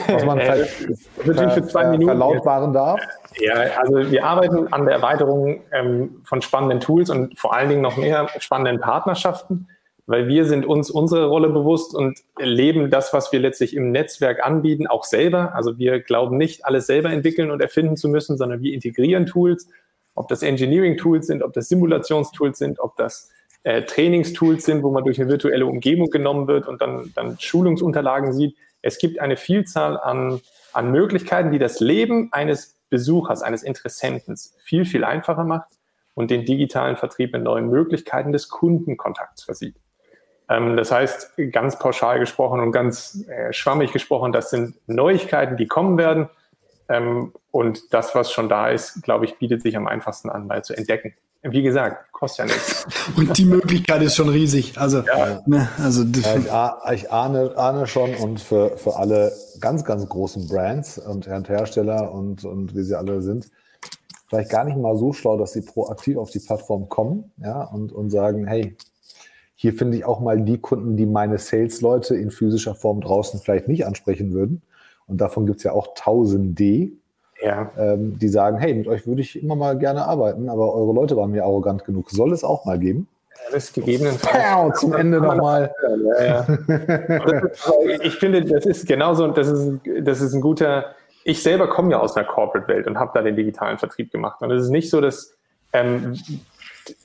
Was man äh, ver, für zwei Minuten verlautbaren darf. Ja, also wir arbeiten an der Erweiterung ähm, von spannenden Tools und vor allen Dingen noch mehr spannenden Partnerschaften weil wir sind uns unsere Rolle bewusst und leben das, was wir letztlich im Netzwerk anbieten, auch selber. Also wir glauben nicht, alles selber entwickeln und erfinden zu müssen, sondern wir integrieren Tools, ob das Engineering-Tools sind, ob das Simulationstools sind, ob das äh, Trainingstools sind, wo man durch eine virtuelle Umgebung genommen wird und dann, dann Schulungsunterlagen sieht. Es gibt eine Vielzahl an, an Möglichkeiten, die das Leben eines Besuchers, eines Interessenten viel, viel einfacher macht und den digitalen Vertrieb mit neuen Möglichkeiten des Kundenkontakts versieht. Ähm, das heißt, ganz pauschal gesprochen und ganz äh, schwammig gesprochen, das sind Neuigkeiten, die kommen werden. Ähm, und das, was schon da ist, glaube ich, bietet sich am einfachsten an, mal zu entdecken. Wie gesagt, kostet ja nichts. Und die Möglichkeit ist schon riesig. Also, ja. ne, also ja, ich, ich ahne, ahne, schon und für, für alle ganz, ganz großen Brands und Hersteller und, und wie sie alle sind, vielleicht gar nicht mal so schlau, dass sie proaktiv auf die Plattform kommen ja, und, und sagen, hey, hier finde ich auch mal die Kunden, die meine Sales-Leute in physischer Form draußen vielleicht nicht ansprechen würden. Und davon gibt es ja auch Tausende, ja. ähm, die sagen, hey, mit euch würde ich immer mal gerne arbeiten, aber eure Leute waren mir arrogant genug. Soll es auch mal geben? Alles gegebenenfalls. zum Ende nochmal. Ja, ja. ich finde, das ist genauso, das ist, das ist ein guter, ich selber komme ja aus der Corporate-Welt und habe da den digitalen Vertrieb gemacht. Und es ist nicht so, dass ähm,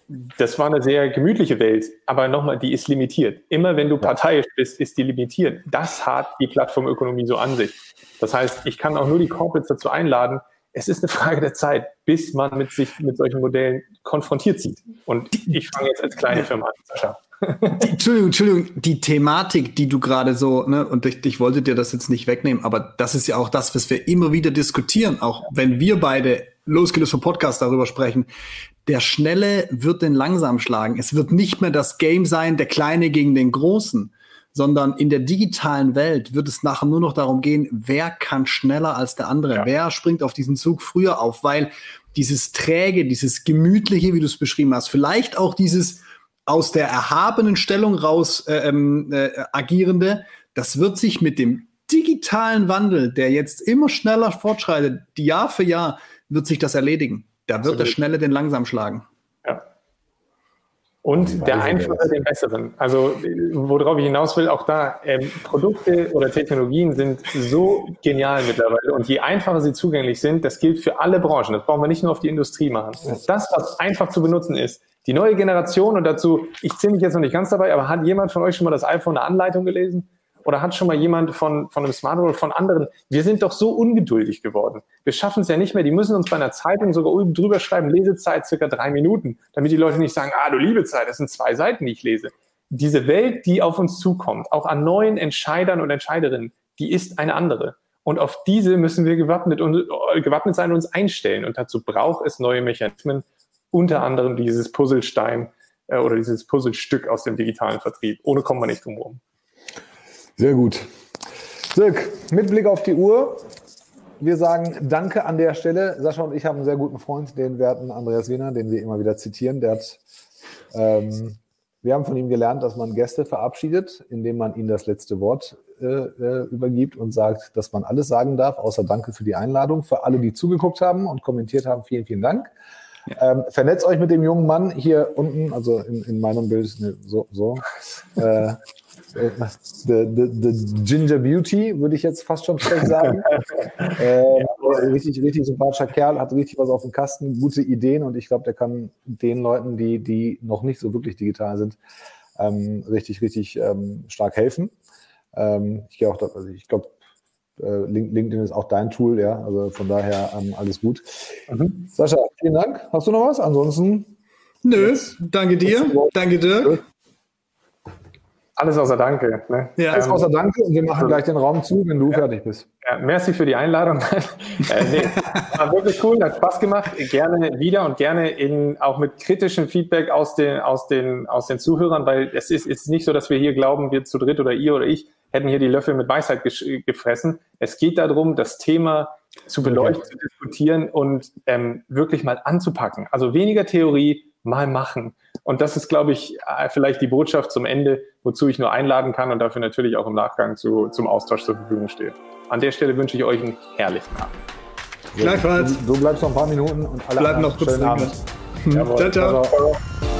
das war eine sehr gemütliche Welt, aber nochmal, die ist limitiert. Immer wenn du parteiisch bist, ist die limitiert. Das hat die Plattformökonomie so an sich. Das heißt, ich kann auch nur die Corporates dazu einladen, es ist eine Frage der Zeit, bis man mit sich mit solchen Modellen konfrontiert sieht. Und ich fange jetzt als kleine Firma an, Sascha. Die, Entschuldigung, Entschuldigung, die Thematik, die du gerade so, ne, und ich, ich wollte dir das jetzt nicht wegnehmen, aber das ist ja auch das, was wir immer wieder diskutieren, auch wenn wir beide losgelöst vom Podcast darüber sprechen. Der Schnelle wird den langsam schlagen. Es wird nicht mehr das Game sein, der Kleine gegen den Großen, sondern in der digitalen Welt wird es nachher nur noch darum gehen, wer kann schneller als der andere, ja. wer springt auf diesen Zug früher auf, weil dieses träge, dieses gemütliche, wie du es beschrieben hast, vielleicht auch dieses aus der erhabenen Stellung raus äh, ähm, äh, agierende, das wird sich mit dem digitalen Wandel, der jetzt immer schneller fortschreitet, Jahr für Jahr, wird sich das erledigen. Da wird Absolut. der Schnelle den langsam schlagen. Ja. Und der Einfache den Besseren. Also, worauf ich hinaus will, auch da, ähm, Produkte oder Technologien sind so genial mittlerweile. Und je einfacher sie zugänglich sind, das gilt für alle Branchen. Das brauchen wir nicht nur auf die Industrie machen. Das, was einfach zu benutzen ist, die neue Generation und dazu, ich zähle mich jetzt noch nicht ganz dabei, aber hat jemand von euch schon mal das iPhone eine Anleitung gelesen? Oder hat schon mal jemand von, von einem Smartphone oder von anderen? Wir sind doch so ungeduldig geworden. Wir schaffen es ja nicht mehr. Die müssen uns bei einer Zeitung sogar oben drüber schreiben, Lesezeit circa drei Minuten, damit die Leute nicht sagen, ah, du liebe Zeit, das sind zwei Seiten, die ich lese. Diese Welt, die auf uns zukommt, auch an neuen Entscheidern und Entscheiderinnen, die ist eine andere. Und auf diese müssen wir gewappnet, und, gewappnet sein und uns einstellen. Und dazu braucht es neue Mechanismen, unter anderem dieses Puzzlestein äh, oder dieses Puzzlestück aus dem digitalen Vertrieb. Ohne kommen wir nicht drum herum. Sehr gut. Dirk, mit Blick auf die Uhr. Wir sagen Danke an der Stelle. Sascha und ich haben einen sehr guten Freund, den werten Andreas Wiener, den wir immer wieder zitieren. Der hat, ähm, wir haben von ihm gelernt, dass man Gäste verabschiedet, indem man ihnen das letzte Wort äh, äh, übergibt und sagt, dass man alles sagen darf, außer Danke für die Einladung. Für alle, die zugeguckt haben und kommentiert haben, vielen, vielen Dank. Ja. Ähm, vernetzt euch mit dem jungen Mann hier unten, also in, in meinem Bild, ne, so, so. Äh, the, the, the Ginger Beauty, würde ich jetzt fast schon vielleicht sagen. äh, richtig, richtig sympathischer Kerl, hat richtig was auf dem Kasten, gute Ideen und ich glaube, der kann den Leuten, die, die noch nicht so wirklich digital sind, ähm, richtig, richtig ähm, stark helfen. Ähm, ich gehe auch, also ich glaube, äh, LinkedIn ist auch dein Tool, ja. Also von daher ähm, alles gut. Mhm. Sascha, vielen Dank. Hast du noch was? Ansonsten. Nö, danke dir. Danke dir. Alles außer Danke. Ne? Ja, alles ähm, außer Danke und wir machen gleich den Raum zu, wenn du ja, fertig bist. Ja, merci für die Einladung. äh, nee, war wirklich cool, hat Spaß gemacht. Gerne wieder und gerne in, auch mit kritischem Feedback aus den, aus, den, aus den Zuhörern, weil es ist, ist nicht so, dass wir hier glauben, wir zu dritt oder ihr oder ich hätten hier die Löffel mit Weisheit gefressen. Es geht darum, das Thema zu beleuchten, okay. zu diskutieren und ähm, wirklich mal anzupacken. Also weniger Theorie, mal machen. Und das ist, glaube ich, äh, vielleicht die Botschaft zum Ende, wozu ich nur einladen kann und dafür natürlich auch im Nachgang zu, zum Austausch zur Verfügung stehe. An der Stelle wünsche ich euch einen herrlichen Abend. Gleichfalls. Du, du bleibst noch ein paar Minuten und alle Bleib noch kurz Abend. ciao. ciao. ciao.